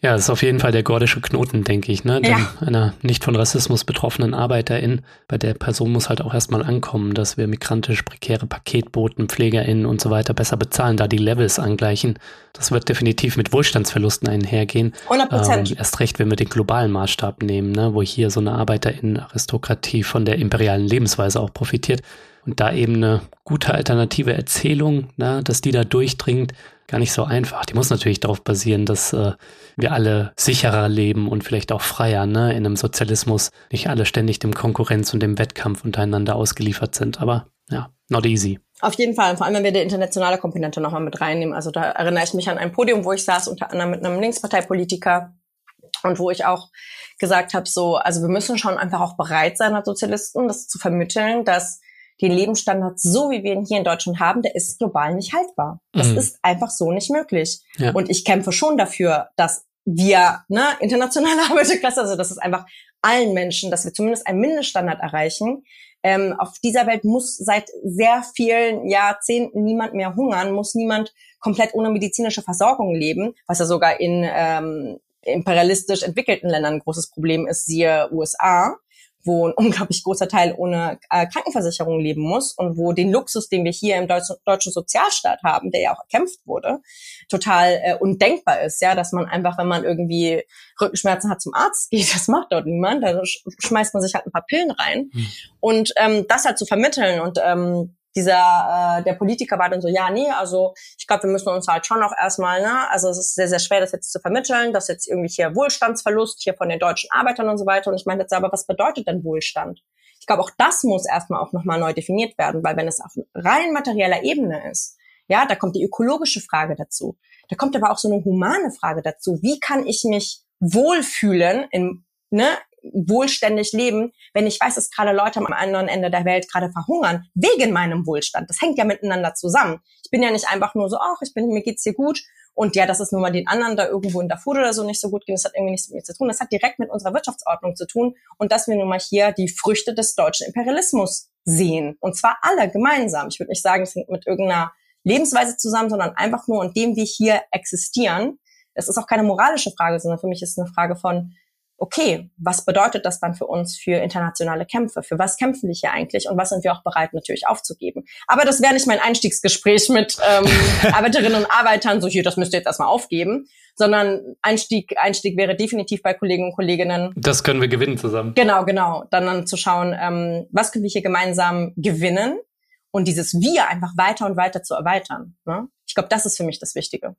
Ja, das ist auf jeden Fall der gordische Knoten, denke ich, ne? Ja. einer nicht von Rassismus betroffenen Arbeiterin, bei der Person muss halt auch erstmal ankommen, dass wir migrantisch prekäre Paketboten, PflegerInnen und so weiter besser bezahlen, da die Levels angleichen. Das wird definitiv mit Wohlstandsverlusten einhergehen. 100 Prozent. Ähm, erst recht, wenn wir den globalen Maßstab nehmen, ne? Wo hier so eine ArbeiterInnen-Aristokratie von der imperialen Lebensweise auch profitiert. Und da eben eine gute alternative Erzählung, ne, dass die da durchdringt, gar nicht so einfach. Die muss natürlich darauf basieren, dass äh, wir alle sicherer leben und vielleicht auch freier, ne? In einem Sozialismus nicht alle ständig dem Konkurrenz und dem Wettkampf untereinander ausgeliefert sind. Aber ja, not easy. Auf jeden Fall, vor allem wenn wir die internationale Komponente nochmal mit reinnehmen. Also da erinnere ich mich an ein Podium, wo ich saß, unter anderem mit einem Linksparteipolitiker und wo ich auch gesagt habe, so, also wir müssen schon einfach auch bereit sein als Sozialisten, das zu vermitteln, dass den Lebensstandard, so wie wir ihn hier in Deutschland haben, der ist global nicht haltbar. Das mhm. ist einfach so nicht möglich. Ja. Und ich kämpfe schon dafür, dass wir, ne, internationale Arbeiterklasse, also dass es einfach allen Menschen, dass wir zumindest einen Mindeststandard erreichen. Ähm, auf dieser Welt muss seit sehr vielen Jahrzehnten niemand mehr hungern, muss niemand komplett ohne medizinische Versorgung leben, was ja sogar in ähm, imperialistisch entwickelten Ländern ein großes Problem ist, siehe USA wo ein unglaublich großer Teil ohne äh, Krankenversicherung leben muss und wo den Luxus, den wir hier im deutschen, deutschen Sozialstaat haben, der ja auch erkämpft wurde, total äh, undenkbar ist, ja, dass man einfach, wenn man irgendwie Rückenschmerzen hat, zum Arzt geht, das macht dort niemand, da schmeißt man sich halt ein paar Pillen rein. Mhm. und ähm, das halt zu vermitteln und ähm, dieser äh, der Politiker war dann so, ja, nee, also ich glaube, wir müssen uns halt schon auch erstmal, ne, also es ist sehr, sehr schwer, das jetzt zu vermitteln, dass jetzt irgendwie hier Wohlstandsverlust hier von den deutschen Arbeitern und so weiter. Und ich meine jetzt aber, was bedeutet denn Wohlstand? Ich glaube, auch das muss erstmal auch nochmal neu definiert werden, weil wenn es auf rein materieller Ebene ist, ja, da kommt die ökologische Frage dazu. Da kommt aber auch so eine humane Frage dazu. Wie kann ich mich wohlfühlen in, ne, wohlständig leben, wenn ich weiß, dass gerade Leute am anderen Ende der Welt gerade verhungern, wegen meinem Wohlstand. Das hängt ja miteinander zusammen. Ich bin ja nicht einfach nur so, ach, ich bin, mir geht's hier gut. Und ja, dass es nur mal den anderen da irgendwo in Darfur oder so nicht so gut ging, das hat irgendwie nichts mit mir zu tun. Das hat direkt mit unserer Wirtschaftsordnung zu tun und dass wir nun mal hier die Früchte des deutschen Imperialismus sehen. Und zwar alle gemeinsam. Ich würde nicht sagen, es hängt mit irgendeiner Lebensweise zusammen, sondern einfach nur, indem wir hier existieren. Es ist auch keine moralische Frage, sondern für mich ist es eine Frage von, okay, was bedeutet das dann für uns für internationale Kämpfe? Für was kämpfen wir hier eigentlich und was sind wir auch bereit natürlich aufzugeben? Aber das wäre nicht mein Einstiegsgespräch mit ähm, Arbeiterinnen und Arbeitern, so hier, das müsst ihr jetzt erstmal aufgeben, sondern Einstieg, Einstieg wäre definitiv bei Kollegen und Kolleginnen. Das können wir gewinnen zusammen. Genau, genau. Dann, dann zu schauen, ähm, was können wir hier gemeinsam gewinnen und dieses Wir einfach weiter und weiter zu erweitern. Ne? Ich glaube, das ist für mich das Wichtige.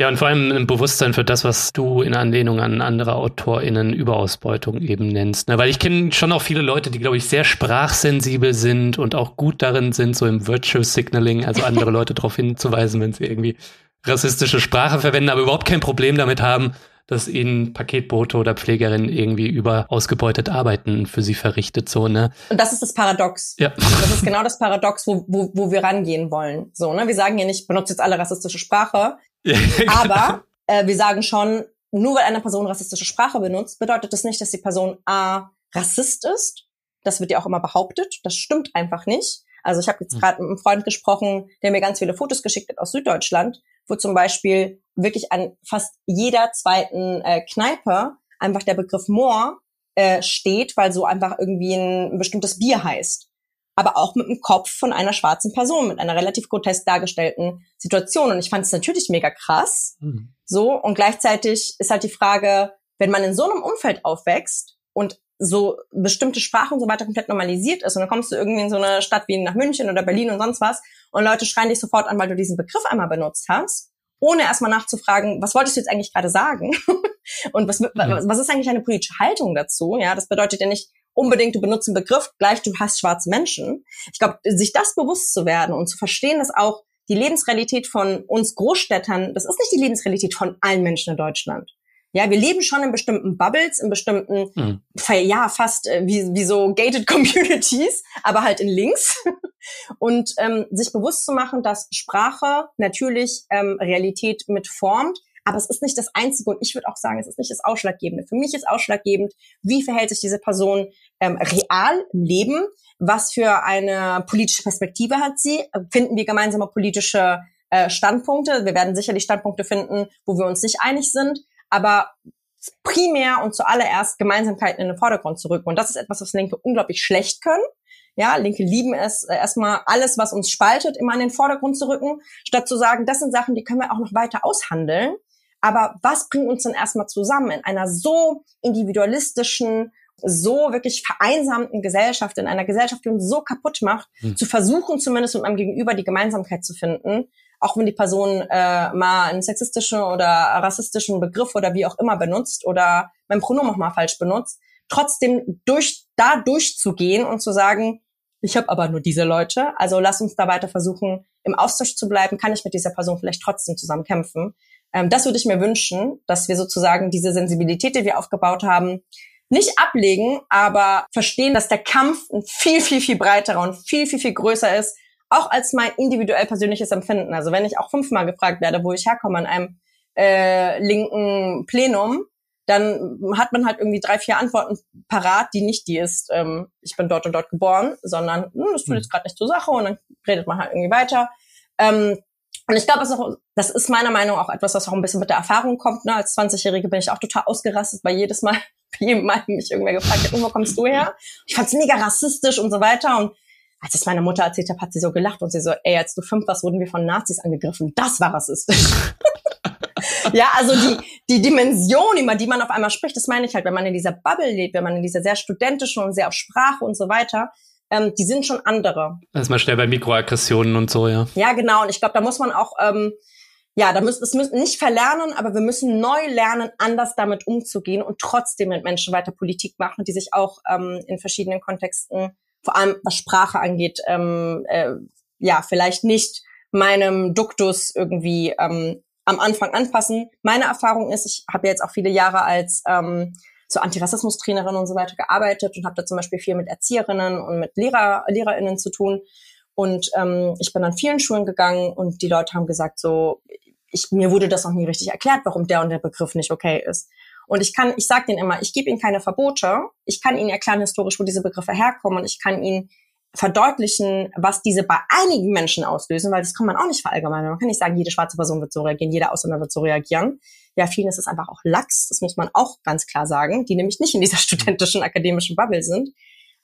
Ja, und vor allem ein Bewusstsein für das, was du in Anlehnung an andere AutorInnen Überausbeutung eben nennst. Ne? Weil ich kenne schon auch viele Leute, die, glaube ich, sehr sprachsensibel sind und auch gut darin sind, so im Virtual Signaling, also andere Leute darauf hinzuweisen, wenn sie irgendwie rassistische Sprache verwenden, aber überhaupt kein Problem damit haben, dass ihnen Paketbote oder Pflegerin irgendwie über ausgebeutet Arbeiten für sie verrichtet, so, ne? Und das ist das Paradox. Ja. Das ist genau das Paradox, wo, wo, wo wir rangehen wollen. So, ne? Wir sagen ja nicht, benutzt jetzt alle rassistische Sprache. Ja, genau. Aber äh, wir sagen schon, nur weil eine Person rassistische Sprache benutzt, bedeutet das nicht, dass die Person A Rassist ist. Das wird ja auch immer behauptet. Das stimmt einfach nicht. Also ich habe jetzt hm. gerade mit einem Freund gesprochen, der mir ganz viele Fotos geschickt hat aus Süddeutschland, wo zum Beispiel wirklich an fast jeder zweiten äh, Kneipe einfach der Begriff Moor äh, steht, weil so einfach irgendwie ein, ein bestimmtes Bier heißt aber auch mit dem Kopf von einer schwarzen Person, mit einer relativ grotesk dargestellten Situation. Und ich fand es natürlich mega krass. Mhm. So, und gleichzeitig ist halt die Frage, wenn man in so einem Umfeld aufwächst und so bestimmte Sprache und so weiter komplett normalisiert ist und dann kommst du irgendwie in so eine Stadt wie nach München oder Berlin und sonst was und Leute schreien dich sofort an, weil du diesen Begriff einmal benutzt hast, ohne erstmal nachzufragen, was wolltest du jetzt eigentlich gerade sagen? und was, was ist eigentlich eine politische Haltung dazu? Ja, das bedeutet ja nicht, unbedingt, du benutzt einen Begriff, gleich du hast schwarze Menschen. Ich glaube, sich das bewusst zu werden und zu verstehen, dass auch die Lebensrealität von uns Großstädtern, das ist nicht die Lebensrealität von allen Menschen in Deutschland. Ja, wir leben schon in bestimmten Bubbles, in bestimmten, mhm. ja, fast äh, wie, wie so gated Communities, aber halt in Links. Und ähm, sich bewusst zu machen, dass Sprache natürlich ähm, Realität mitformt, aber es ist nicht das Einzige und ich würde auch sagen, es ist nicht das Ausschlaggebende. Für mich ist ausschlaggebend, wie verhält sich diese Person ähm, real im Leben, was für eine politische Perspektive hat sie, finden wir gemeinsame politische äh, Standpunkte. Wir werden sicherlich Standpunkte finden, wo wir uns nicht einig sind, aber primär und zuallererst Gemeinsamkeiten in den Vordergrund zu rücken. Und das ist etwas, was Linke unglaublich schlecht können. Ja, Linke lieben es, äh, erstmal alles, was uns spaltet, immer in den Vordergrund zu rücken, statt zu sagen, das sind Sachen, die können wir auch noch weiter aushandeln. Aber was bringt uns denn erstmal zusammen in einer so individualistischen so wirklich vereinsamten Gesellschaft, in einer Gesellschaft, die uns so kaputt macht, mhm. zu versuchen, zumindest mit meinem Gegenüber die Gemeinsamkeit zu finden, auch wenn die Person äh, mal einen sexistischen oder rassistischen Begriff oder wie auch immer benutzt oder mein Pronomen auch mal falsch benutzt, trotzdem durch da durchzugehen und zu sagen, ich habe aber nur diese Leute, also lass uns da weiter versuchen, im Austausch zu bleiben, kann ich mit dieser Person vielleicht trotzdem zusammen kämpfen. Ähm, das würde ich mir wünschen, dass wir sozusagen diese Sensibilität, die wir aufgebaut haben, nicht ablegen, aber verstehen, dass der Kampf ein viel, viel, viel breiterer und viel, viel, viel größer ist, auch als mein individuell persönliches Empfinden. Also wenn ich auch fünfmal gefragt werde, wo ich herkomme an einem äh, linken Plenum, dann hat man halt irgendwie drei, vier Antworten parat, die nicht die ist, ähm, ich bin dort und dort geboren, sondern hm, das tut hm. jetzt gerade nicht zur Sache und dann redet man halt irgendwie weiter. Ähm, und ich glaube, das, ist meiner Meinung nach auch etwas, was auch ein bisschen mit der Erfahrung kommt. Ne? Als 20-Jährige bin ich auch total ausgerastet, weil jedes Mal, jedem Mal mich irgendwer gefragt hat, wo kommst du her? Ich fand's mega rassistisch und so weiter. Und als es meine Mutter erzählt hat, hat sie so gelacht und sie so, ey, als du fünf warst, wurden wir von Nazis angegriffen. Das war rassistisch. ja, also die, die Dimension, über die man auf einmal spricht, das meine ich halt, wenn man in dieser Bubble lebt, wenn man in dieser sehr studentischen und sehr auf Sprache und so weiter, ähm, die sind schon andere. Erstmal schnell bei Mikroaggressionen und so, ja. Ja, genau. Und ich glaube, da muss man auch, ähm, ja, da müssen, das müssen nicht verlernen, aber wir müssen neu lernen, anders damit umzugehen und trotzdem mit Menschen weiter Politik machen, die sich auch ähm, in verschiedenen Kontexten, vor allem was Sprache angeht, ähm, äh, ja, vielleicht nicht meinem Duktus irgendwie ähm, am Anfang anpassen. Meine Erfahrung ist, ich habe jetzt auch viele Jahre als ähm, so Antirassismus-Trainerin und so weiter gearbeitet und habe da zum Beispiel viel mit Erzieherinnen und mit Lehrer, LehrerInnen zu tun. Und ähm, ich bin an vielen Schulen gegangen und die Leute haben gesagt, so, ich, mir wurde das noch nie richtig erklärt, warum der und der Begriff nicht okay ist. Und ich kann, ich sage denen immer, ich gebe ihnen keine Verbote, ich kann ihnen erklären historisch, wo diese Begriffe herkommen und ich kann ihnen verdeutlichen, was diese bei einigen Menschen auslösen, weil das kann man auch nicht verallgemeinern. Man kann nicht sagen, jede schwarze Person wird so reagieren, jeder Ausländer wird so reagieren. Ja, vielen ist es einfach auch Lachs, das muss man auch ganz klar sagen, die nämlich nicht in dieser studentischen akademischen Bubble sind.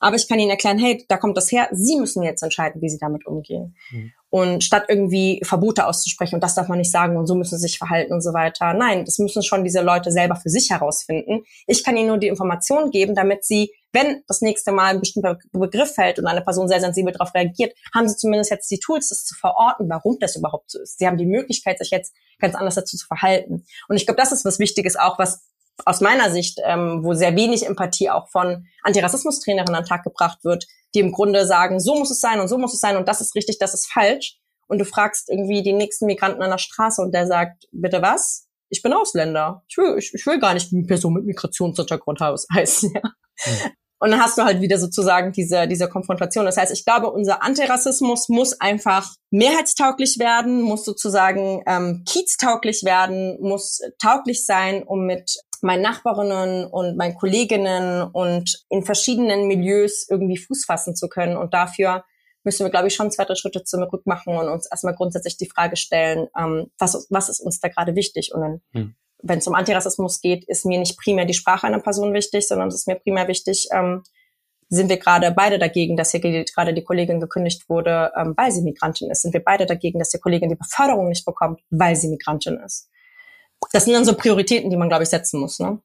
Aber ich kann ihnen erklären, hey, da kommt das her, sie müssen jetzt entscheiden, wie sie damit umgehen. Mhm. Und statt irgendwie Verbote auszusprechen und das darf man nicht sagen und so müssen sie sich verhalten und so weiter. Nein, das müssen schon diese Leute selber für sich herausfinden. Ich kann ihnen nur die Information geben, damit sie, wenn das nächste Mal ein bestimmter Begriff fällt und eine Person sehr sensibel darauf reagiert, haben sie zumindest jetzt die Tools, das zu verorten, warum das überhaupt so ist. Sie haben die Möglichkeit, sich jetzt ganz anders dazu zu verhalten. Und ich glaube, das ist was Wichtiges auch, was aus meiner Sicht, ähm, wo sehr wenig Empathie auch von Antirassismus-Trainerinnen an den Tag gebracht wird, die im Grunde sagen, so muss es sein und so muss es sein und das ist richtig, das ist falsch. Und du fragst irgendwie die nächsten Migranten an der Straße und der sagt, bitte was? Ich bin Ausländer. Ich will, ich, ich will gar nicht eine Person mit Migrationshintergrund heißen. Ja. Mhm. Und dann hast du halt wieder sozusagen diese, diese Konfrontation. Das heißt, ich glaube, unser Antirassismus muss einfach mehrheitstauglich werden, muss sozusagen ähm, kieztauglich werden, muss tauglich sein, um mit meinen Nachbarinnen und meinen Kolleginnen und in verschiedenen Milieus irgendwie Fuß fassen zu können. Und dafür müssen wir, glaube ich, schon zwei, drei Schritte zurück machen und uns erstmal grundsätzlich die Frage stellen, ähm, was, was ist uns da gerade wichtig? Und dann, hm. wenn es um Antirassismus geht, ist mir nicht primär die Sprache einer Person wichtig, sondern es ist mir primär wichtig, ähm, sind wir gerade beide dagegen, dass hier gerade die Kollegin gekündigt wurde, ähm, weil sie Migrantin ist? Sind wir beide dagegen, dass die Kollegin die Beförderung nicht bekommt, weil sie Migrantin ist? das sind dann so Prioritäten, die man, glaube ich, setzen muss. Ne?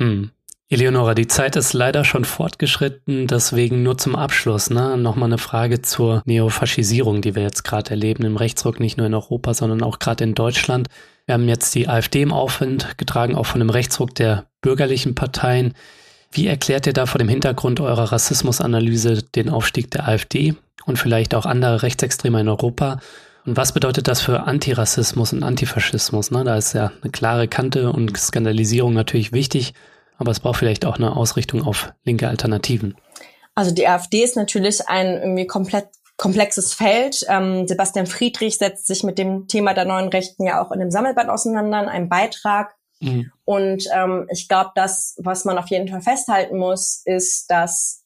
Hm. Eleonora, die Zeit ist leider schon fortgeschritten, deswegen nur zum Abschluss ne? nochmal eine Frage zur Neofaschisierung, die wir jetzt gerade erleben im Rechtsruck, nicht nur in Europa, sondern auch gerade in Deutschland. Wir haben jetzt die AfD im Aufwind getragen, auch von dem Rechtsruck der bürgerlichen Parteien. Wie erklärt ihr da vor dem Hintergrund eurer Rassismusanalyse den Aufstieg der AfD und vielleicht auch andere Rechtsextreme in Europa? Und was bedeutet das für Antirassismus und Antifaschismus? Ne? Da ist ja eine klare Kante und Skandalisierung natürlich wichtig, aber es braucht vielleicht auch eine Ausrichtung auf linke Alternativen. Also die AfD ist natürlich ein irgendwie komplett komplexes Feld. Ähm, Sebastian Friedrich setzt sich mit dem Thema der neuen Rechten ja auch in dem Sammelband auseinander, in einem Beitrag. Mhm. Und ähm, ich glaube, das, was man auf jeden Fall festhalten muss, ist, dass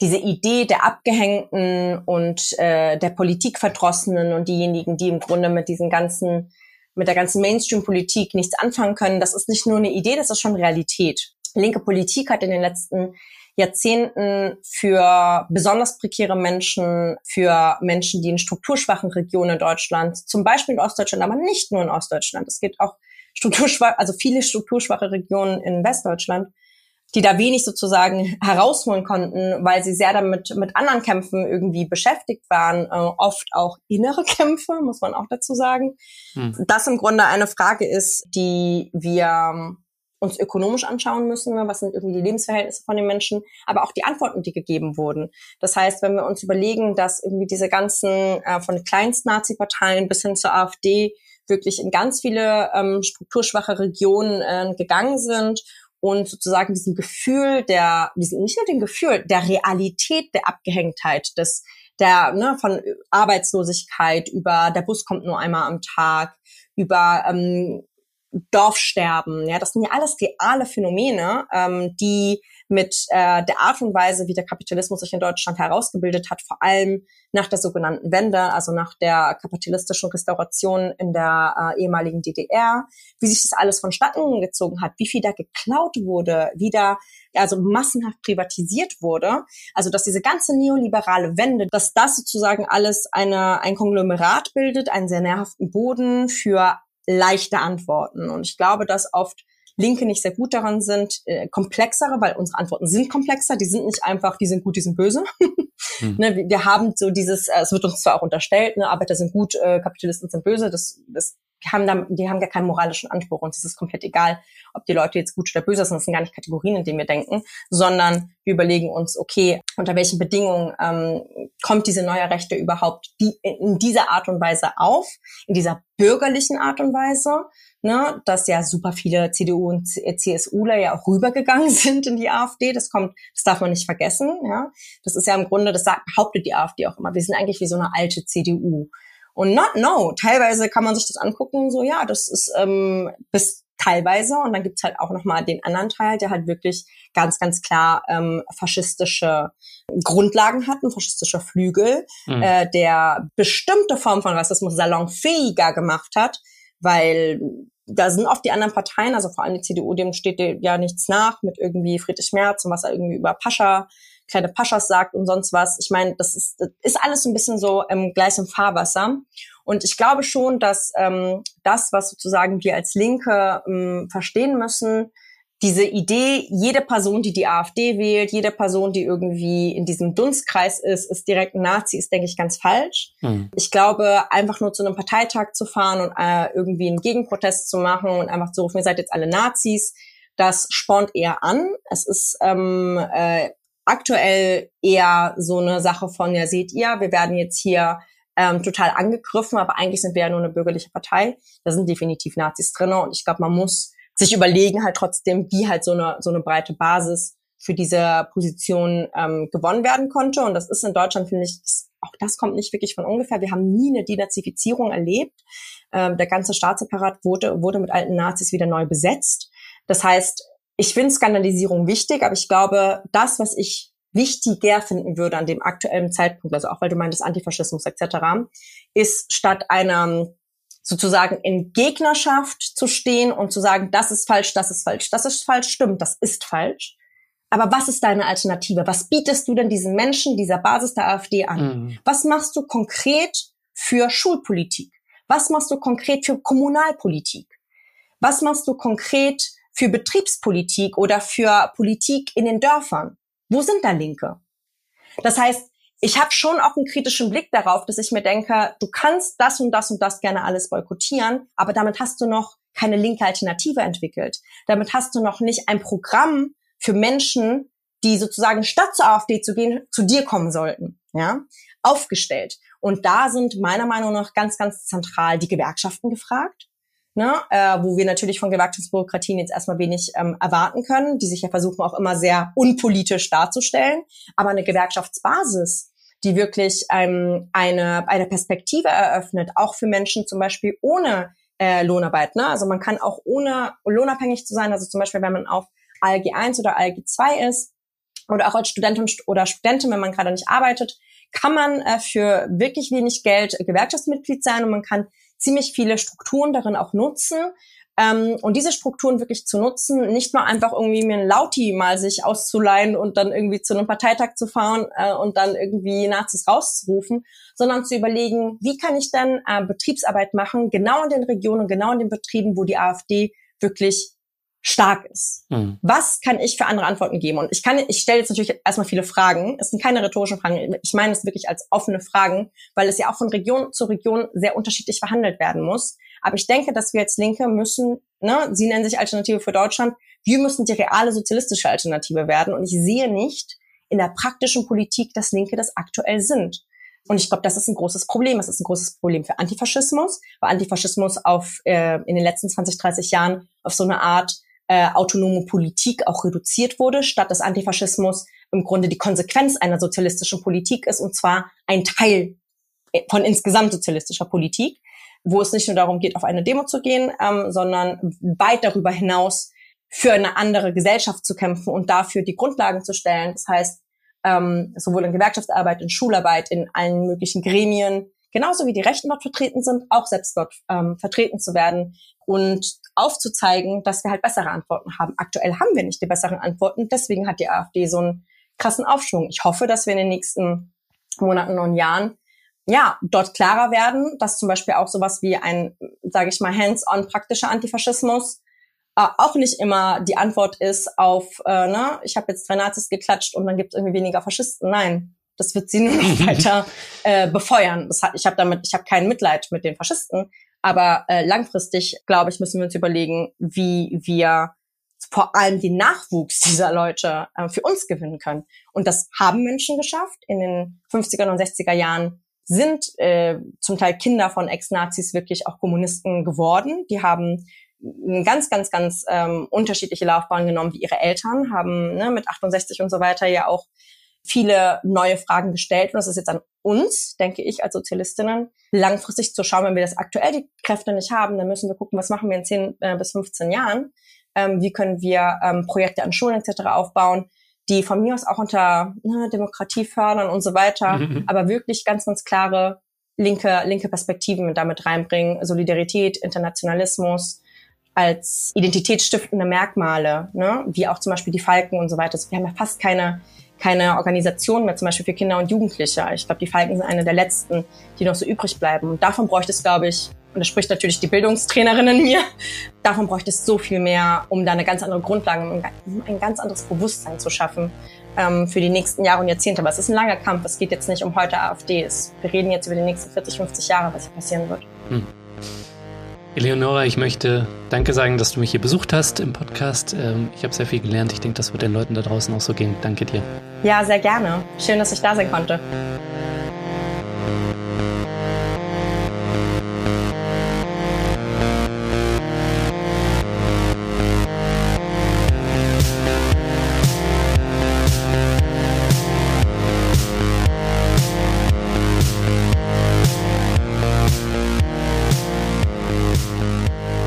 diese Idee der Abgehängten und äh, der Politikverdrossenen und diejenigen, die im Grunde mit diesen ganzen, mit der ganzen Mainstream-Politik nichts anfangen können, das ist nicht nur eine Idee, das ist schon Realität. Linke Politik hat in den letzten Jahrzehnten für besonders prekäre Menschen, für Menschen, die in strukturschwachen Regionen in Deutschland, zum Beispiel in Ostdeutschland, aber nicht nur in Ostdeutschland, es gibt auch strukturschwach, also viele strukturschwache Regionen in Westdeutschland, die da wenig sozusagen herausholen konnten, weil sie sehr damit mit anderen Kämpfen irgendwie beschäftigt waren, äh, oft auch innere Kämpfe, muss man auch dazu sagen. Hm. Das im Grunde eine Frage ist, die wir uns ökonomisch anschauen müssen, was sind irgendwie die Lebensverhältnisse von den Menschen, aber auch die Antworten, die gegeben wurden. Das heißt, wenn wir uns überlegen, dass irgendwie diese ganzen äh, von Kleinst-Nazi-Parteien bis hin zur AfD wirklich in ganz viele ähm, strukturschwache Regionen äh, gegangen sind und sozusagen diesem Gefühl der, nicht nur dem Gefühl, der Realität der Abgehängtheit, des, der, ne, von Arbeitslosigkeit über der Bus kommt nur einmal am Tag, über ähm, Dorfsterben, ja, das sind ja alles reale Phänomene, ähm, die mit äh, der Art und Weise, wie der Kapitalismus sich in Deutschland herausgebildet hat, vor allem nach der sogenannten Wende, also nach der kapitalistischen Restauration in der äh, ehemaligen DDR, wie sich das alles vonstatten gezogen hat, wie viel da geklaut wurde, wie da also massenhaft privatisiert wurde, also dass diese ganze neoliberale Wende, dass das sozusagen alles eine, ein Konglomerat bildet, einen sehr nährhaften Boden für leichte Antworten. Und ich glaube, dass oft Linke nicht sehr gut daran sind, äh, komplexere, weil unsere Antworten sind komplexer, die sind nicht einfach, die sind gut, die sind böse. hm. ne, wir, wir, haben so dieses, äh, es wird uns zwar auch unterstellt, ne, Arbeiter sind gut, äh, Kapitalisten sind böse, das, das die haben, da, die haben gar keinen moralischen Anspruch. und es ist komplett egal, ob die Leute jetzt gut oder böse sind. Das sind gar nicht Kategorien, in denen wir denken, sondern wir überlegen uns, okay, unter welchen Bedingungen ähm, kommt diese neue Rechte überhaupt die, in dieser Art und Weise auf, in dieser bürgerlichen Art und Weise, ne, dass ja super viele CDU und CSUler ja auch rübergegangen sind in die AfD. Das kommt, das darf man nicht vergessen. Ja, das ist ja im Grunde, das sagt, behauptet die AfD auch immer. Wir sind eigentlich wie so eine alte CDU. Und not no, teilweise kann man sich das angucken, so ja, das ist ähm, bis teilweise und dann gibt's halt auch nochmal den anderen Teil, der halt wirklich ganz, ganz klar ähm, faschistische Grundlagen hat, ein faschistischer Flügel, mhm. äh, der bestimmte Form von Rassismus salonfähiger gemacht hat, weil da sind oft die anderen Parteien, also vor allem die CDU, dem steht ja nichts nach mit irgendwie Friedrich Merz und was er irgendwie über Pascha kleine Paschas sagt und sonst was. Ich meine, das ist, das ist alles ein bisschen so im gleichen Fahrwasser. Und ich glaube schon, dass ähm, das, was sozusagen wir als Linke ähm, verstehen müssen, diese Idee, jede Person, die die AfD wählt, jede Person, die irgendwie in diesem Dunstkreis ist, ist direkt ein Nazi, ist, denke ich, ganz falsch. Mhm. Ich glaube, einfach nur zu einem Parteitag zu fahren und äh, irgendwie einen Gegenprotest zu machen und einfach zu rufen, ihr seid jetzt alle Nazis, das spornt eher an. Es ist ähm, äh, aktuell eher so eine Sache von, ja, seht ihr, wir werden jetzt hier ähm, total angegriffen, aber eigentlich sind wir ja nur eine bürgerliche Partei. Da sind definitiv Nazis drin und ich glaube, man muss sich überlegen halt trotzdem, wie halt so eine, so eine breite Basis für diese Position ähm, gewonnen werden konnte. Und das ist in Deutschland, finde ich, auch das kommt nicht wirklich von ungefähr. Wir haben nie eine Denazifizierung erlebt. Ähm, der ganze Staatsapparat wurde, wurde mit alten Nazis wieder neu besetzt. Das heißt, ich finde Skandalisierung wichtig, aber ich glaube, das, was ich wichtiger finden würde an dem aktuellen Zeitpunkt, also auch weil du meintest Antifaschismus etc., ist statt einer sozusagen in Gegnerschaft zu stehen und zu sagen, das ist falsch, das ist falsch, das ist falsch, stimmt, das ist falsch. Aber was ist deine Alternative? Was bietest du denn diesen Menschen, dieser Basis der AfD an? Mhm. Was machst du konkret für Schulpolitik? Was machst du konkret für Kommunalpolitik? Was machst du konkret für Betriebspolitik oder für Politik in den Dörfern. Wo sind da Linke? Das heißt, ich habe schon auch einen kritischen Blick darauf, dass ich mir denke, du kannst das und das und das gerne alles boykottieren, aber damit hast du noch keine linke Alternative entwickelt. Damit hast du noch nicht ein Programm für Menschen, die sozusagen statt zur AfD zu gehen, zu dir kommen sollten, ja, aufgestellt. Und da sind meiner Meinung nach ganz, ganz zentral die Gewerkschaften gefragt ne, äh, wo wir natürlich von Gewerkschaftsbürokratien jetzt erstmal wenig ähm, erwarten können, die sich ja versuchen auch immer sehr unpolitisch darzustellen. Aber eine Gewerkschaftsbasis, die wirklich ähm, eine, eine Perspektive eröffnet, auch für Menschen zum Beispiel ohne äh, Lohnarbeit. Ne? Also man kann auch ohne lohnabhängig zu sein, also zum Beispiel, wenn man auf ALG 1 oder ALG 2 ist oder auch als Studentin oder Studentin, wenn man gerade nicht arbeitet, kann man äh, für wirklich wenig Geld Gewerkschaftsmitglied sein und man kann ziemlich viele Strukturen darin auch nutzen. Ähm, und diese Strukturen wirklich zu nutzen, nicht nur einfach irgendwie mir ein Lauti mal sich auszuleihen und dann irgendwie zu einem Parteitag zu fahren äh, und dann irgendwie Nazis rauszurufen, sondern zu überlegen, wie kann ich denn äh, Betriebsarbeit machen, genau in den Regionen, genau in den Betrieben, wo die AfD wirklich stark ist. Mhm. Was kann ich für andere Antworten geben? Und ich kann, ich stelle jetzt natürlich erstmal viele Fragen. Es sind keine rhetorischen Fragen. Ich meine es wirklich als offene Fragen, weil es ja auch von Region zu Region sehr unterschiedlich verhandelt werden muss. Aber ich denke, dass wir als Linke müssen, ne, Sie nennen sich Alternative für Deutschland, wir müssen die reale sozialistische Alternative werden. Und ich sehe nicht in der praktischen Politik, dass Linke das aktuell sind. Und ich glaube, das ist ein großes Problem. Das ist ein großes Problem für Antifaschismus, weil Antifaschismus auf, äh, in den letzten 20, 30 Jahren auf so eine Art äh, autonome Politik auch reduziert wurde, statt dass Antifaschismus im Grunde die Konsequenz einer sozialistischen Politik ist, und zwar ein Teil von insgesamt sozialistischer Politik, wo es nicht nur darum geht, auf eine Demo zu gehen, ähm, sondern weit darüber hinaus für eine andere Gesellschaft zu kämpfen und dafür die Grundlagen zu stellen. Das heißt, ähm, sowohl in Gewerkschaftsarbeit, in Schularbeit, in allen möglichen Gremien, genauso wie die Rechten dort vertreten sind, auch selbst dort ähm, vertreten zu werden und aufzuzeigen, dass wir halt bessere Antworten haben. Aktuell haben wir nicht die besseren Antworten, deswegen hat die AfD so einen krassen Aufschwung. Ich hoffe, dass wir in den nächsten Monaten und Jahren ja dort klarer werden, dass zum Beispiel auch sowas wie ein, sage ich mal, hands-on praktischer Antifaschismus äh, auch nicht immer die Antwort ist auf, äh, ne, ich habe jetzt drei Nazis geklatscht und dann gibt es irgendwie weniger Faschisten. Nein, das wird sie nur noch weiter äh, befeuern. Das hat, ich habe damit, ich habe kein Mitleid mit den Faschisten, aber äh, langfristig, glaube ich, müssen wir uns überlegen, wie wir vor allem den Nachwuchs dieser Leute äh, für uns gewinnen können. Und das haben Menschen geschafft. In den 50er und 60er Jahren sind äh, zum Teil Kinder von Ex-Nazis wirklich auch Kommunisten geworden. Die haben ganz, ganz, ganz ähm, unterschiedliche Laufbahn genommen wie ihre Eltern, haben ne, mit 68 und so weiter ja auch viele neue Fragen gestellt. Und es ist jetzt an uns, denke ich, als Sozialistinnen, langfristig zu schauen, wenn wir das aktuell die Kräfte nicht haben, dann müssen wir gucken, was machen wir in 10 äh, bis 15 Jahren. Ähm, wie können wir ähm, Projekte an Schulen etc. aufbauen, die von mir aus auch unter ne, Demokratie fördern und so weiter, mhm. aber wirklich ganz, ganz klare linke, linke Perspektiven mit damit reinbringen. Solidarität, Internationalismus, als identitätsstiftende Merkmale, ne? wie auch zum Beispiel die Falken und so weiter. Wir haben ja fast keine, keine Organisation mehr, zum Beispiel für Kinder und Jugendliche. Ich glaube, die Falken sind eine der letzten, die noch so übrig bleiben. Und davon bräuchte es, glaube ich, und das spricht natürlich die Bildungstrainerin in mir, davon bräuchte es so viel mehr, um da eine ganz andere Grundlage, um ein ganz anderes Bewusstsein zu schaffen ähm, für die nächsten Jahre und Jahrzehnte. Aber es ist ein langer Kampf. Es geht jetzt nicht um heute AfD. wir reden jetzt über die nächsten 40, 50 Jahre, was hier passieren wird. Hm. Eleonora, ich möchte Danke sagen, dass du mich hier besucht hast im Podcast. Ähm, ich habe sehr viel gelernt. Ich denke, das wird den Leuten da draußen auch so gehen. Danke dir. Ja, sehr gerne. Schön, dass ich da sein konnte.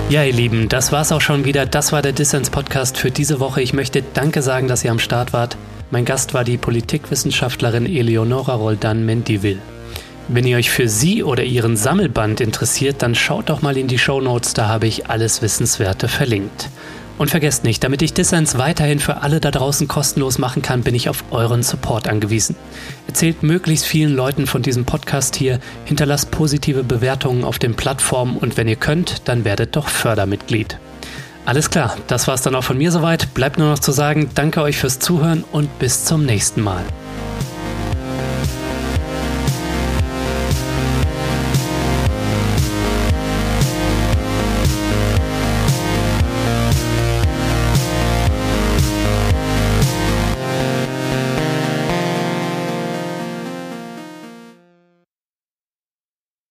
Ja, ihr Lieben, das war's auch schon wieder. Das war der Dissens-Podcast für diese Woche. Ich möchte Danke sagen, dass ihr am Start wart. Mein Gast war die Politikwissenschaftlerin Eleonora Roldan-Mendivil. Wenn ihr euch für sie oder ihren Sammelband interessiert, dann schaut doch mal in die Show Notes, da habe ich alles Wissenswerte verlinkt. Und vergesst nicht, damit ich Dissens weiterhin für alle da draußen kostenlos machen kann, bin ich auf euren Support angewiesen. Erzählt möglichst vielen Leuten von diesem Podcast hier, hinterlasst positive Bewertungen auf den Plattformen und wenn ihr könnt, dann werdet doch Fördermitglied. Alles klar, das war's dann auch von mir soweit. Bleibt nur noch zu sagen, danke euch fürs Zuhören und bis zum nächsten Mal.